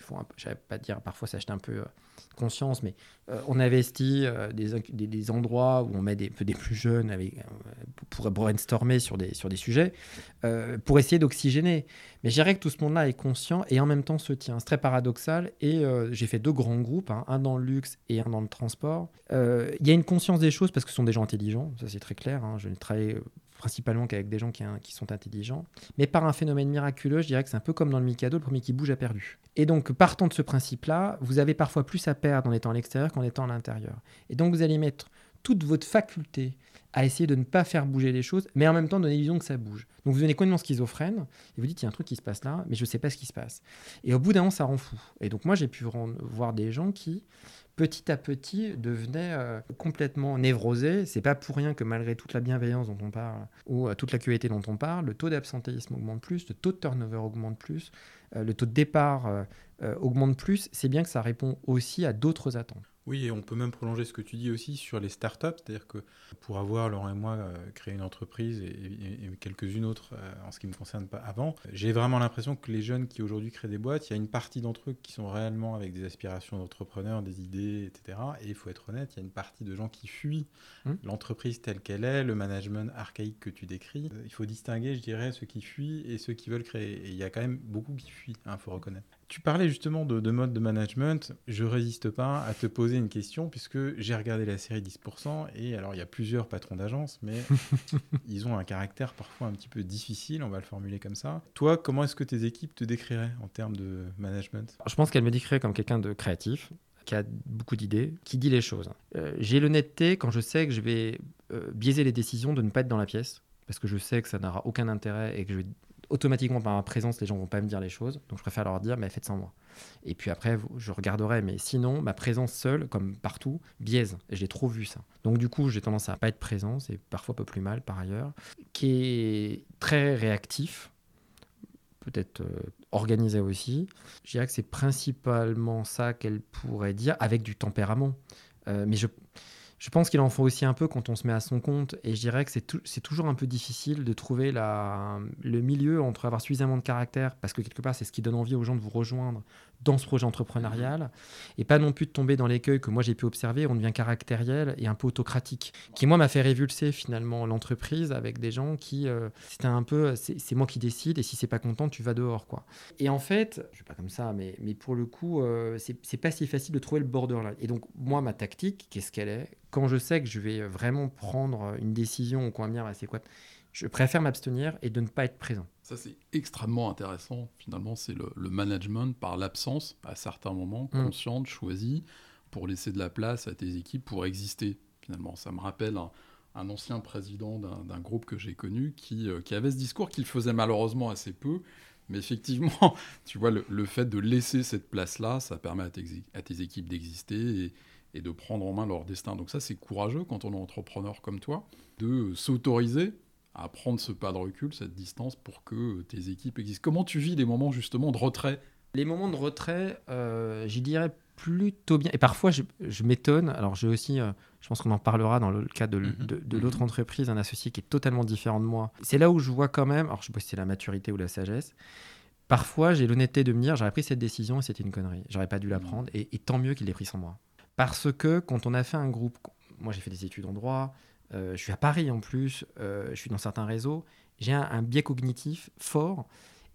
[SPEAKER 3] il faut, pas dire, parfois s'acheter un peu euh, conscience, mais euh, on investit euh, des, des, endroits où on met des, des plus jeunes avec, pour brainstormer sur des, sur des sujets, pour essayer d'oxygéner. Mais je dirais que tout ce monde-là est conscient et en même temps se tient. C'est très paradoxal. Et j'ai fait deux grands groupes, hein, un dans le luxe et un dans le transport. Il y a une conscience des choses parce que ce sont des gens intelligents, ça c'est très clair. Hein. Je travaille principalement qu'avec des gens qui, qui, sont intelligents. Mais par un phénomène miraculeux, je dirais que c'est un peu comme dans le Mikado, le premier qui bouge a perdu. Et donc, partant de ce principe-là, vous avez parfois plus à perdre en étant à l'extérieur qu'en étant à l'intérieur. Et donc, vous allez mettre toute votre faculté à essayer de ne pas faire bouger les choses, mais en même temps donner l'illusion que ça bouge. Donc vous venez complètement schizophrène, et vous dites, il y a un truc qui se passe là, mais je ne sais pas ce qui se passe. Et au bout d'un moment, ça rend fou. Et donc moi, j'ai pu voir des gens qui petit à petit devenait euh, complètement névrosé. C'est pas pour rien que malgré toute la bienveillance dont on parle ou euh, toute la QVT dont on parle, le taux d'absentéisme augmente plus, le taux de turnover augmente plus, le taux de départ augmente plus. C'est bien que ça répond aussi à d'autres attentes.
[SPEAKER 1] Oui, et on peut même prolonger ce que tu dis aussi sur les startups, c'est-à-dire que pour avoir, Laurent et moi, euh, créé une entreprise et, quelques-unes autres euh, en ce qui me concerne pas avant, j'ai vraiment l'impression que les jeunes qui aujourd'hui créent des boîtes, il y a une partie d'entre eux qui sont réellement avec des aspirations d'entrepreneurs, des idées, etc. Et il faut être honnête, il y a une partie de gens qui fuient mmh. l'entreprise telle qu'elle est, le management archaïque que tu décris. Euh, il faut distinguer, je dirais, ceux qui fuient et ceux qui veulent créer. Et il y a quand même beaucoup qui fuient, il hein, faut reconnaître. Tu parlais justement de, mode de management. Je résiste pas à te poser une question puisque j'ai regardé la série 10% et alors il y a plusieurs patrons d'agence, mais ils ont un caractère parfois un petit peu difficile, on va le formuler comme ça. Toi, comment est-ce que tes équipes te décriraient en termes de management?
[SPEAKER 3] Je pense qu'elles me décriraient comme quelqu'un de créatif, qui a beaucoup d'idées, qui dit les choses. Euh, j'ai l'honnêteté quand je sais que je vais euh, biaiser les décisions de ne pas être dans la pièce, parce que je sais que ça n'aura aucun intérêt et que je vais automatiquement par ma présence, les gens vont pas me dire les choses. Donc je préfère leur dire, mais faites sans moi. Et puis après, je regarderai. Mais sinon, ma présence seule, comme partout, biaise. Et j'ai trop vu ça. Donc du coup, j'ai tendance à pas être présent. C'est parfois un peu plus mal par ailleurs. Qui est très réactif. Peut-être euh, organisé aussi. Je dirais que c'est principalement ça qu'elle pourrait dire, avec du tempérament. Euh, mais je Je pense qu'il en faut aussi un peu quand on se met à son compte. Et je dirais que c'est toujours un peu difficile de trouver la, le milieu entre avoir suffisamment de caractère, parce que quelque part, c'est ce qui donne envie aux gens de vous rejoindre dans ce projet entrepreneurial, et pas non plus de tomber dans l'écueil que moi j'ai pu observer, on devient caractériel et un peu autocratique, qui moi m'a fait révulser finalement l'entreprise avec des gens qui, euh, c'était un peu, c'est moi qui décide, et si c'est pas content, tu vas dehors. quoi. Et en fait, je suis pas comme ça, mais, mais pour le coup, euh, c'est pas si facile de trouver le borderline. Et donc, moi, ma tactique, qu'est-ce qu'elle est? Quand je sais que je vais vraiment prendre une décision ou qu'on va me dire, c'est quoi? Je préfère m'abstenir et de ne pas être présent.
[SPEAKER 2] Ça, c'est extrêmement intéressant. Finalement, c'est le, management par l'absence, à certains moments, mm. consciente, choisie, pour laisser de la place à tes équipes pour exister. Finalement, ça me rappelle un, ancien président d'un groupe que j'ai connu qui, euh, qui, avait ce discours qu'il faisait malheureusement assez peu. Mais effectivement, tu vois, le, fait de laisser cette place-là, ça permet à tes, à tes équipes d'exister et, et de prendre en main leur destin. Donc ça, c'est courageux quand on est entrepreneur comme toi, de s'autoriser à prendre ce pas de recul, cette distance pour que tes équipes existent. Comment tu vis les moments justement de retrait?
[SPEAKER 3] Les moments de retrait, euh, j'y dirais plutôt bien. Et parfois, je, m'étonne. Alors, j'ai aussi, euh, je pense qu'on en parlera dans le cas de, mhm. de, l'autre mhm. entreprise, un associé qui est totalement différent de moi. C'est là où je vois quand même, alors je sais pas si c'est la maturité ou la sagesse, parfois j'ai l'honnêteté de me dire, j'aurais pris cette décision et c'était une connerie. J'aurais pas dû la mhm. prendre et, et tant mieux qu'il l'ait pris sans moi. Parce que quand on a fait un groupe, moi j'ai fait des études en droit, euh, je suis à Paris en plus, euh, je suis dans certains réseaux, j'ai un, biais cognitif fort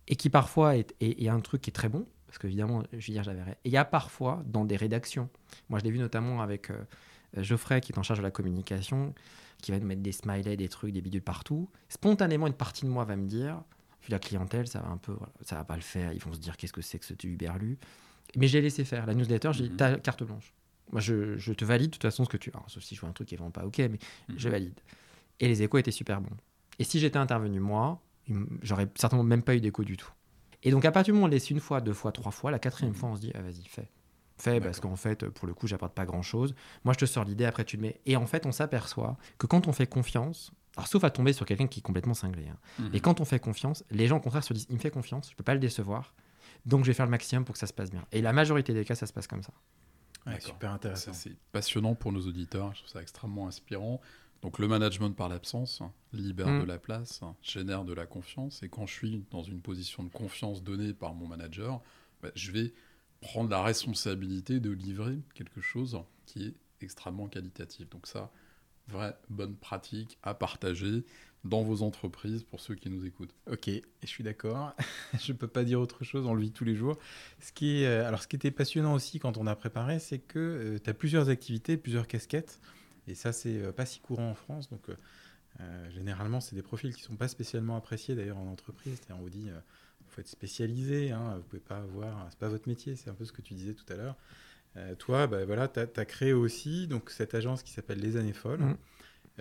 [SPEAKER 3] et qui parfois est, un truc qui est très bon, parce qu'évidemment, je veux dire, j'avais. Et il y a parfois dans des rédactions, moi je l'ai vu notamment avec euh, Geoffrey qui est en charge de la communication, qui va nous mettre des smileys, des trucs, des bidules partout. Spontanément, une partie de moi va me dire, vu la clientèle, ça va un peu, ça va pas le faire, ils vont se dire qu'est-ce que c'est que ce Uberlu? Mais j'ai laissé faire. La newsletter, j'ai dit, ta carte blanche. Moi, je, te valide de toute façon ce que tu. Alors, sauf si je vois un truc qui est vraiment pas OK, mais mhm. je valide. Et les échos étaient super bons. Et si j'étais intervenu moi, j'aurais certainement même pas eu d'écho du tout. Et donc, à partir du moment où on laisse une fois, deux fois, trois fois, la quatrième mhm. fois, on se dit, ah, vas-y, fais. Fais, parce qu'en fait, pour le coup, j'apporte pas grand chose. Moi, je te sors l'idée, après, tu le mets. Et en fait, on s'aperçoit que quand on fait confiance, alors, sauf à tomber sur quelqu'un qui est complètement cinglé. Hein, mhm. Et quand on fait confiance, les gens au contraire se disent il me fait confiance, je peux pas le décevoir, donc je vais faire le maximum pour que ça se passe bien. Et la majorité des cas, ça se passe comme ça
[SPEAKER 1] super intéressant.
[SPEAKER 2] C'est passionnant pour nos auditeurs, je trouve ça extrêmement inspirant. Donc le management par l'absence libère mm. de la place, génère de la confiance. Et quand je suis dans une position de confiance donnée par mon manager, bah, je vais prendre la responsabilité de livrer quelque chose qui est extrêmement qualitatif. Donc ça, vraie bonne pratique à partager dans vos entreprises pour ceux qui nous écoutent.
[SPEAKER 1] Ok, je suis d'accord. je ne peux pas dire autre chose, on le vit tous les jours. Ce qui, euh, alors, ce qui était passionnant aussi quand on a préparé, c'est que euh, tu as plusieurs activités, plusieurs casquettes. Et ça, c'est euh, pas si courant en France. Donc, généralement, c'est des profils qui ne sont pas spécialement appréciés d'ailleurs en entreprise. On vous dit, il faut être spécialisé, hein, vous pouvez pas avoir, c'est pas votre métier, c'est un peu ce que tu disais tout à l'heure. Toi, bah, voilà, tu as, créé aussi donc, cette agence qui s'appelle Les Années Folles. Mmh.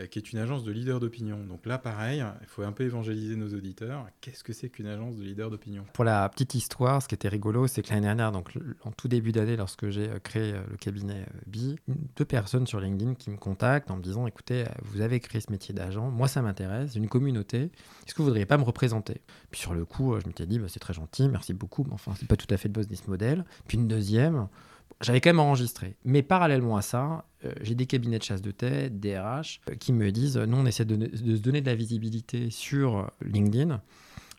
[SPEAKER 1] Euh, qui est une agence de leader d'opinion. Donc là, pareil, il faut un peu évangéliser nos auditeurs. Qu'est-ce que c'est qu'une agence de leader d'opinion?
[SPEAKER 3] Pour la petite histoire, ce qui était rigolo, c'est que l'année dernière, donc en tout début d'année, lorsque j'ai euh, créé euh, le cabinet BI, deux personnes sur LinkedIn qui me contactent en me disant écoutez, vous avez créé ce métier d'agent, moi ça m'intéresse, une communauté, est-ce que vous voudriez pas me représenter? Puis sur le coup, je m'étais dit bah, c'est très gentil, merci beaucoup, mais enfin, c'est pas tout à fait le business model. Puis une deuxième, j'avais quand même enregistré. Mais parallèlement à ça, euh, j'ai des cabinets de chasse de tête, des RH, euh, qui me disent nous, on essaie de, se donner de la visibilité sur LinkedIn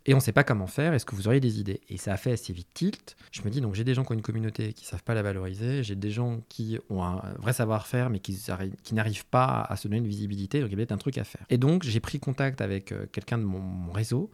[SPEAKER 3] et on ne sait pas comment faire. Est-ce que vous auriez des idées? Et ça a fait assez vite tilt. Je me dis donc j'ai des gens qui ont une communauté qui ne savent pas la valoriser, j'ai des gens qui ont un vrai savoir-faire mais qui, n'arrivent pas à se donner une visibilité. Donc il y a peut-être un truc à faire. Et donc j'ai pris contact avec euh, quelqu'un de mon, réseau,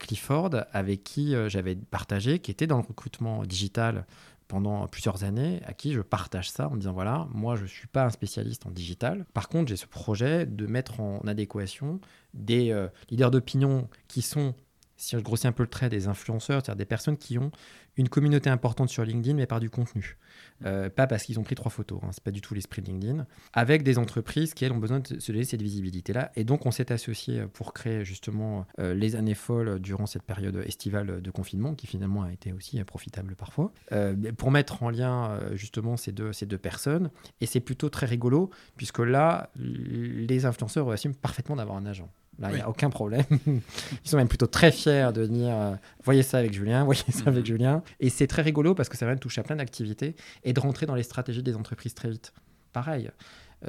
[SPEAKER 3] Clifford, avec qui j'avais partagé, qui était dans le recrutement digital pendant plusieurs années à qui je partage ça en disant voilà, moi je ne suis pas un spécialiste en digital. Par contre, j'ai ce projet de mettre en adéquation des euh, leaders d'opinion qui sont si je grossis un peu le trait, des influenceurs, c'est-à-dire des personnes qui ont une communauté importante sur LinkedIn, mais par du contenu. Euh, pas parce qu'ils ont pris trois photos, hein, c'est pas du tout l'esprit de LinkedIn. Avec des entreprises qui, elles, ont besoin de se donner cette visibilité-là. Et donc, on s'est associé pour créer justement euh, les années folles durant cette période estivale de confinement, qui finalement a été aussi profitable parfois, euh, pour mettre en lien justement ces deux, ces deux personnes. Et c'est plutôt très rigolo, puisque là, les influenceurs assument parfaitement d'avoir un agent. Là, il n'y a aucun problème. Ils sont même plutôt très fiers de dire euh, voyez ça avec Julien, voyez ça avec mhm. Julien. Et c'est très rigolo parce que ça va toucher à plein d'activités et de rentrer dans les stratégies des entreprises très vite. Pareil.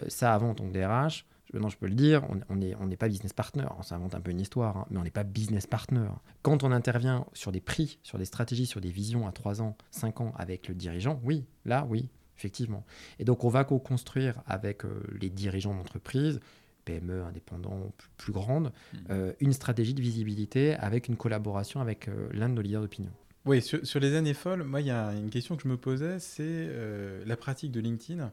[SPEAKER 3] ça, avant, que DRH, maintenant je peux le dire, on n'est on pas business partner. On s'invente un peu une histoire, hein, mais on n'est pas business partner. Quand on intervient sur des prix, sur des stratégies, sur des visions à 3 ans, 5 ans avec le dirigeant, oui, là, oui, effectivement. Et donc, on va co-construire avec les dirigeants d'entreprise PME indépendants plus grandes, mmh. euh, une stratégie de visibilité avec une collaboration avec euh, l'un de nos leaders d'opinion.
[SPEAKER 1] Oui, sur, les années folles, moi, il y a une question que je me posais, c'est euh, la pratique de LinkedIn.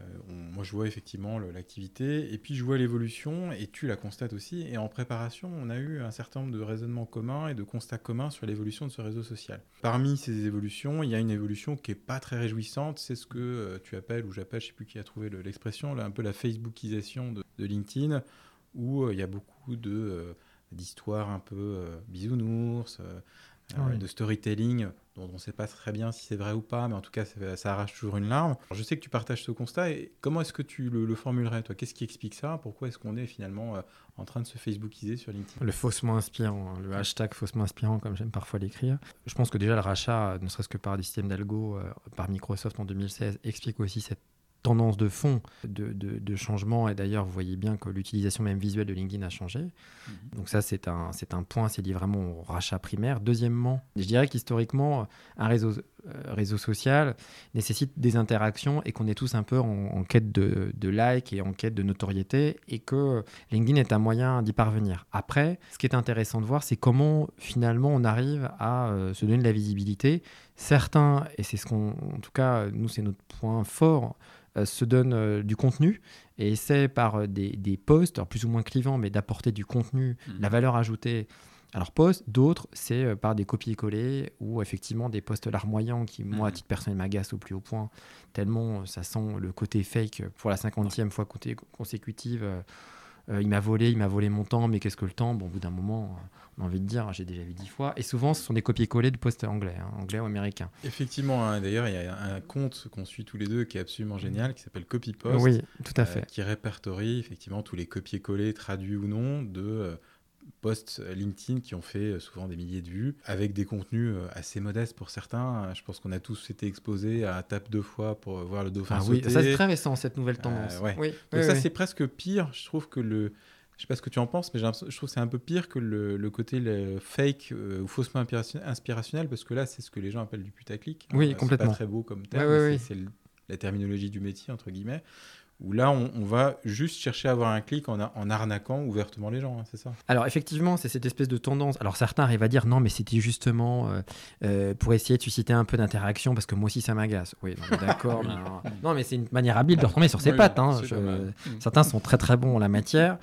[SPEAKER 1] Euh, moi, je vois effectivement l'activité, et puis je vois l'évolution, et tu la constates aussi. Et en préparation, on a eu un certain nombre de raisonnements communs et de constats communs sur l'évolution de ce réseau social. Parmi ces évolutions, il y a une évolution qui n'est pas très réjouissante, c'est ce que euh, tu appelles, ou j'appelle, je ne sais plus qui a trouvé l'expression, un peu la Facebookisation de, LinkedIn, où euh, il y a beaucoup d'histoires un peu bisounours, ah de storytelling dont on ne sait pas très bien si c'est vrai ou pas, mais en tout cas, ça, arrache toujours une larme. je sais que tu partages ce constat, et comment est-ce que tu le, formulerais, toi? Qu'est-ce qui explique ça? Pourquoi est-ce qu'on est finalement euh, en train de se Facebookiser sur LinkedIn?
[SPEAKER 3] Le faussement inspirant, hein, le hashtag faussement inspirant, comme j'aime parfois l'écrire. Je pense que déjà le rachat, ne serait-ce que par des systèmes d'algo, euh, par Microsoft en 2016, explique aussi cette tendance de fond de, de, changement. Et d'ailleurs, vous voyez bien que l'utilisation même visuelle de LinkedIn a changé. Mhm. Donc ça, c'est un, c'est un point, c'est lié vraiment au rachat primaire. Deuxièmement, je dirais qu'historiquement, un réseau, euh, réseau social nécessite des interactions et qu'on est tous un peu en, quête de, de likes et en quête de notoriété et que LinkedIn est un moyen d'y parvenir. Après, ce qui est intéressant de voir, c'est comment finalement on arrive à euh, se donner de la visibilité. Certains, et c'est ce qu'on, en tout cas, nous, c'est notre point fort, euh, se donne euh, du contenu et essaie par euh, des, des posts, plus ou moins clivants, mais d'apporter du contenu, mhm. la valeur ajoutée à leur post. D'autres, c'est par des copier-coller ou effectivement des posts larmoyants qui, moi, à mhm. titre personnel, m'agacent au plus haut point, tellement ça sent le côté fake pour la cinquantième fois consécutive. Il m'a volé, il m'a volé mon temps, mais qu'est-ce que le temps? Bon, au bout d'un moment, on a envie de dire, j'ai déjà vu dix fois. Et souvent, ce sont des copier-coller de posts anglais, hein, anglais ou américains.
[SPEAKER 1] Effectivement, hein, d'ailleurs, il y a un compte qu'on suit tous les deux qui est absolument génial, qui s'appelle CopyPost.
[SPEAKER 3] Oui, tout à euh, fait.
[SPEAKER 1] qui répertorie effectivement tous les copier-coller, traduits ou non, de euh, posts LinkedIn qui ont fait euh, souvent des milliers de vues, avec des contenus assez modestes pour certains. Je pense qu'on a tous été exposés à tape deux fois pour voir le dauphin ah,
[SPEAKER 3] Oui, ça c'est très récent, cette nouvelle tendance.
[SPEAKER 1] Oui. Donc ça, c'est presque pire, je trouve, que le je sais pas ce que tu en penses, mais je trouve que c'est un peu pire que le, côté fake euh, ou faussement inspirationnel, parce que là, c'est ce que les gens appellent du putaclic.
[SPEAKER 3] Oui, complètement.
[SPEAKER 1] C'est pas très beau comme terme, c'est la terminologie du métier, entre guillemets où là, on, va juste chercher à avoir un clic en, en arnaquant ouvertement les gens, hein, c'est ça?
[SPEAKER 3] Alors effectivement, c'est cette espèce de tendance. Alors certains arrivent à dire non, mais c'était justement euh, euh, pour essayer de susciter un peu d'interaction, parce que moi aussi ça m'agace. Oui, d'accord. non, mais c'est une manière habile de retomber sur ses pattes. Hein. certains sont très très bons en la matière.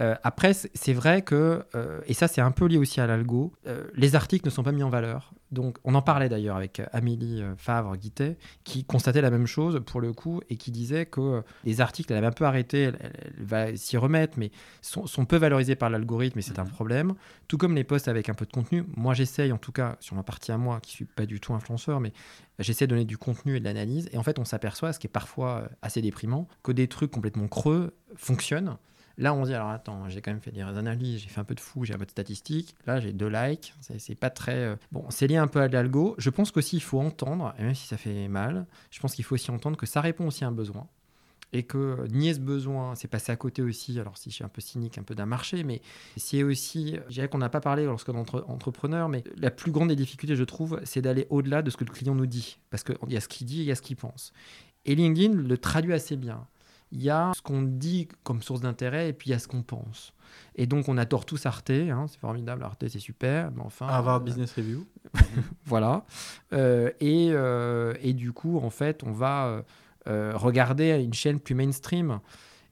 [SPEAKER 3] Euh, après, c'est vrai que, et ça c'est un peu lié aussi à l'algo, les articles ne sont pas mis en valeur. Donc, on en parlait d'ailleurs avec Amélie Favre-Guittet, qui constatait la même chose pour le coup et qui disait que les articles, elle avait un peu arrêté, elle, va s'y remettre, mais sont, peu valorisés par l'algorithme et c'est un mhm. problème. Tout comme les posts avec un peu de contenu. Moi, j'essaye, en tout cas, sur ma partie à moi, qui suis pas du tout influenceur, mais j'essaie de donner du contenu et de l'analyse. Et en fait, on s'aperçoit, ce qui est parfois euh, assez déprimant, que des trucs complètement creux fonctionnent. Là, on se dit, alors attends, j'ai quand même fait des analyses, j'ai fait un peu de fou, j'ai un peu de statistiques. Là, j'ai deux likes, c'est pas très. Euh, bon, c'est lié un peu à l'algo. Je pense qu'aussi, il faut entendre, et même si ça fait mal, je pense qu'il faut aussi entendre que ça répond aussi à un besoin et que nier ce besoin, c'est passer à côté aussi, alors si je suis un peu cynique, un peu d'un marché, mais c'est aussi, je dirais qu'on n'a pas parlé lorsqu'on est entrepreneur, mais la plus grande des difficultés, je trouve, c'est d'aller au-delà de ce que le client nous dit, parce qu'il y a ce qu'il dit et il y a ce qu'il pense. Et LinkedIn le traduit assez bien. Il y a ce qu'on dit comme source d'intérêt et puis il y a ce qu'on pense. Et donc, on adore tous Arte, hein, c'est formidable, Arte, c'est super. Mais enfin,
[SPEAKER 1] Harvard euh, Business Review.
[SPEAKER 3] voilà. Euh, et, euh, et, du coup, en fait, on va regarder une chaîne plus mainstream.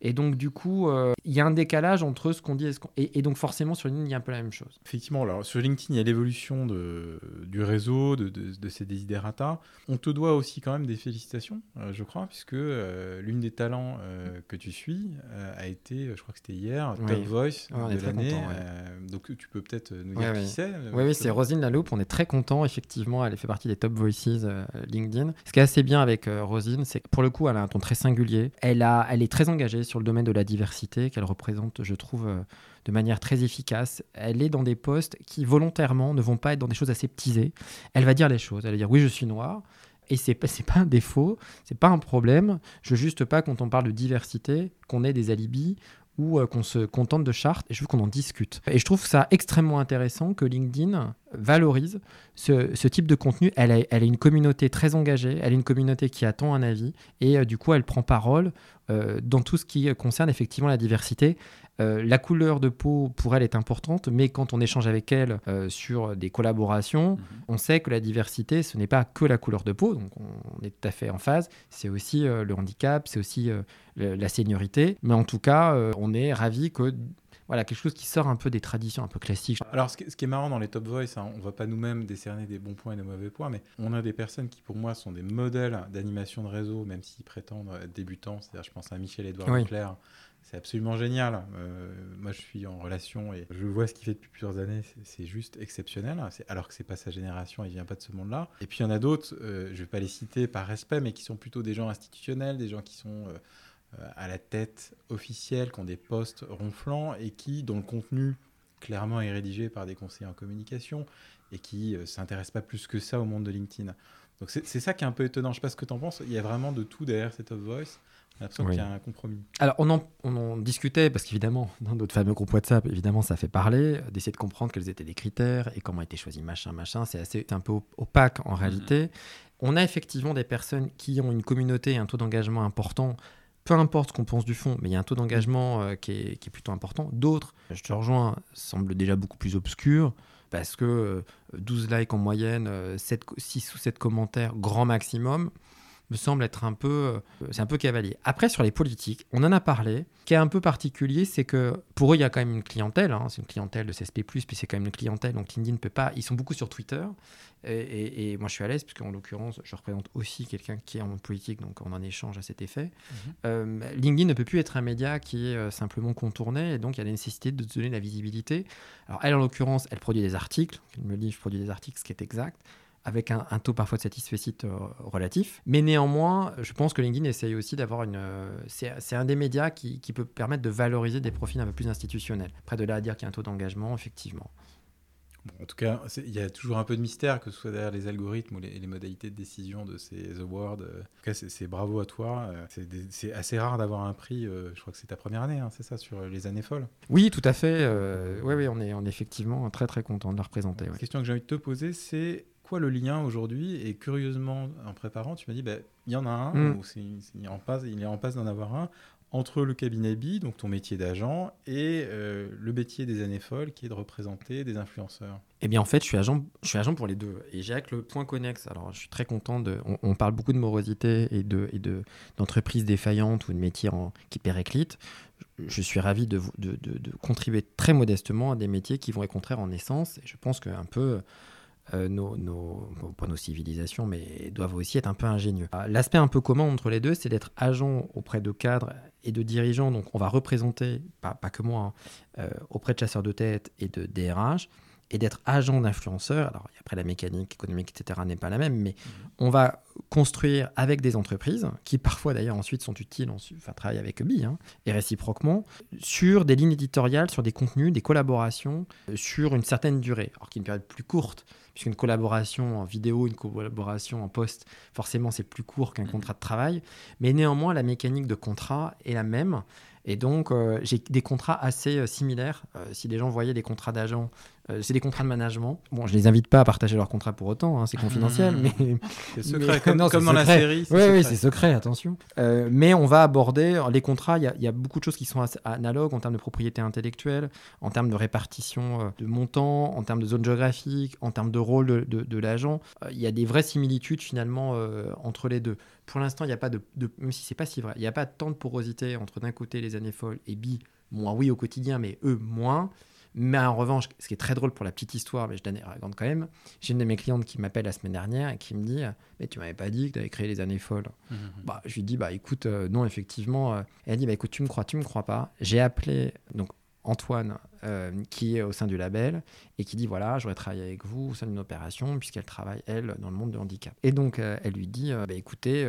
[SPEAKER 3] Et donc, du coup, euh, il y a un décalage entre ce qu'on dit et ce qu'on... Et, donc, forcément, sur LinkedIn, il y a un peu la même chose.
[SPEAKER 1] Effectivement, alors sur LinkedIn, il y a l'évolution de, du réseau, de, de, de ses desiderata. On te doit aussi quand même des félicitations, euh, je crois, puisque euh, l'une des talents que tu suis a été, je crois que c'était hier, Top Voice de l'année. donc, tu peux peut-être nous dire qui c'est
[SPEAKER 3] Oui, oui c'est Rosine Laloupe. On est très content, effectivement. Elle fait partie des Top Voices LinkedIn. Ce qui est assez bien avec Rosine, c'est que pour le coup, elle a un ton très singulier. Elle, a, elle est très engagée sur le domaine de la diversité qu'elle représente, je trouve, euh, de manière très efficace. Elle est dans des postes qui volontairement ne vont pas être dans des choses aseptisées. Elle va dire les choses. Elle va dire oui, je suis noire. et c'est pas, pas un défaut, c'est pas un problème. Je veux juste pas, quand on parle de diversité, qu'on ait des alibis ou euh, qu'on se contente de chartes et je veux qu'on en discute. Et je trouve ça extrêmement intéressant que LinkedIn valorise ce, ce type de contenu. Elle a, elle a, une communauté très engagée, elle a une communauté qui attend un avis et euh, du coup elle prend parole euh, dans tout ce qui concerne effectivement la diversité. Euh, la couleur de peau pour elle est importante, mais quand on échange avec elle sur des collaborations, mmh. on sait que la diversité, ce n'est pas que la couleur de peau, donc on est tout à fait en phase, c'est aussi le handicap, c'est aussi la seniorité, mais en tout cas, on est ravi que voilà, quelque chose qui sort un peu des traditions un peu classiques.
[SPEAKER 1] Alors, ce qui, est marrant dans les Top Voice, hein, on ne va pas nous-mêmes décerner des bons points et des mauvais points, mais on a des personnes qui, pour moi, sont des modèles d'animation de réseau, même s'ils prétendent être débutants. C'est-à-dire, je pense à Michel-Édouard
[SPEAKER 3] Oui.
[SPEAKER 1] Leclerc. C'est absolument génial. Euh, moi, je suis en relation et je vois ce qu'il fait depuis plusieurs années. C'est- juste exceptionnel. Alors que c'est pas sa génération, il vient pas de ce monde-là. Et puis, il y en a d'autres, euh, je vais pas les citer par respect, mais qui sont plutôt des gens institutionnels, des gens qui sont euh, à la tête officielle, qui ont des postes ronflants et qui, dont le contenu clairement est rédigé par des conseillers en communication et qui ne s'intéressent pas plus que ça au monde de LinkedIn. Donc c'est c'est ça qui est un peu étonnant. Je sais pas ce que tu en penses. Il y a vraiment de tout derrière cette Top Voice. J'ai l'impression
[SPEAKER 3] Oui.
[SPEAKER 1] qu'il y a un compromis.
[SPEAKER 3] Alors, on en, on en discutait, parce qu'évidemment, dans notre fameux groupe WhatsApp, évidemment, ça fait parler, euh, d'essayer de comprendre quels étaient les critères et comment était choisi machin, machin. C'est assez un peu op- opaque en réalité. On a effectivement des personnes qui ont une communauté et un taux d'engagement important. Peu importe ce qu'on pense du fond, mais il y a un taux d'engagement euh, qui, est, plutôt important. D'autres, je te rejoins, semblent déjà beaucoup plus obscurs parce que euh, 12 likes en moyenne, euh, 7, 6 ou 7 commentaires, grand maximum, me semble être un peu, euh, c'est un peu cavalier. Après, sur les politiques, on en a parlé. Ce qui est un peu particulier, c'est que pour eux, il y a quand même une clientèle. hein, c'est une clientèle de CSP+, puis c'est quand même une clientèle. Donc LinkedIn ne peut pas. Ils sont beaucoup sur Twitter. Et, et- et moi, je suis à l'aise, puisque en l'occurrence, je représente aussi quelqu'un qui est en politique, donc on en échange à cet effet. Euh, LinkedIn ne peut plus être un média qui est euh, simplement contourné, et donc il y a la nécessité de donner la visibilité. Alors, elle, en l'occurrence, elle produit des articles. Elle me dit, je produis des articles, ce qui est exact avec un, un taux parfois de satisfait euh, relatif. Mais néanmoins, je pense que LinkedIn essaye aussi d'avoir une... euh, c'est un des médias qui, qui peut permettre de valoriser des profils un peu plus institutionnels. Après, de là à dire qu'il y a un taux d'engagement, effectivement.
[SPEAKER 1] Bon, en tout cas, il y a toujours un peu de mystère, que ce soit derrière les algorithmes ou les, les modalités de décision de ces awards. Euh, En tout cas, c'est- bravo à toi. C'est assez rare d'avoir un prix. euh, je crois que c'est ta première année, hein, c'est ça, sur les années folles.
[SPEAKER 3] Oui, tout à fait. euh, oui, oui, on est, on est effectivement très, très content de la représenter.
[SPEAKER 1] La
[SPEAKER 3] ouais.
[SPEAKER 1] question que j'ai envie de te poser, c'est quoi le lien aujourd'hui Et curieusement, en préparant, tu m'as dit, bah, il y en a un,
[SPEAKER 3] Mm.
[SPEAKER 1] ou c'est- il, en passe, il est en passe d'en avoir un, entre le cabinet BI, donc ton métier d'agent, et euh, le métier des années folles, qui est de représenter des influenceurs.
[SPEAKER 3] Eh bien, en fait, je suis agent, je suis agent pour les deux. Et j'ai avec le point connexe. Alors, je suis très content de. On, on parle beaucoup de morosité et de et de d'entreprises défaillantes ou de métiers en- qui périclitent. Je, je suis ravi de, de, de contribuer très modestement à des métiers qui vont être contraires en essence. Et je pense qu'un peu. Euh, nos, nos, pas nos civilisations, mais doivent aussi être un peu ingénieux. Euh, L'aspect un peu commun entre les deux, c'est d'être agent auprès de cadres et de dirigeants. Donc, on va représenter, pas, pas que moi, hein, euh, auprès de chasseurs de tête et de DRH, et d'être agent d'influenceur. Alors, après, la mécanique économique, etc., n'est pas la même, mais on va construire avec des entreprises, qui parfois d'ailleurs ensuite sont utiles, ensuite, enfin travaillent avec BI, hein, et réciproquement, sur des lignes éditoriales, sur des contenus, des collaborations, euh, sur une certaine durée. Alors, qui est une période plus courte, puisqu'une collaboration en vidéo, une collaboration en post, forcément, c'est plus court qu'un contrat de travail, mais néanmoins, la mécanique de contrat est la même. Et donc, euh, j'ai des contrats assez euh, similaires. Euh, si les gens voyaient des contrats d'agents, euh, c'est des contrats de management. Bon, je les invite pas à partager leurs contrats pour autant, hein, c'est confidentiel, mais
[SPEAKER 1] C'est secret,
[SPEAKER 3] Mais-
[SPEAKER 1] comme,
[SPEAKER 3] non,
[SPEAKER 1] comme
[SPEAKER 3] c'est
[SPEAKER 1] dans la série.
[SPEAKER 3] oui, oui, c'est secret, attention. Euh, mais on va aborder les contrats. Il y, a- il y a beaucoup de choses qui sont analogues en termes de propriété intellectuelle, en termes de répartition euh, de montants, en termes de zone géographique, en termes de rôle de, de- de l'agent. Euh, il y a des vraies similitudes finalement entre les deux. Pour l'instant, il n'y a pas de, de- même si c'est pas si vrai, il n'y a pas tant de porosité entre d'un côté les années folles et bi. Moi, oui, au quotidien, mais eux, moins. Mais en revanche, ce qui est très drôle pour la petite histoire, mais je la raconte quand même, j'ai une de mes clientes qui m'appelle la semaine dernière et qui me dit Mais tu m'avais pas dit que tu avais créé les années folles.
[SPEAKER 1] Mhm.
[SPEAKER 3] Bah, je lui dis Bah écoute, euh, non, effectivement. euh. Elle dit Bah écoute, tu me crois, tu me crois pas. J'ai appelé donc Antoine, euh, qui est au sein du label et qui dit voilà, j'aurais travaillé avec vous au sein d'une opération puisqu'elle travaille, elle, dans le monde du handicap. Et donc, euh, elle lui dit bah, écoutez,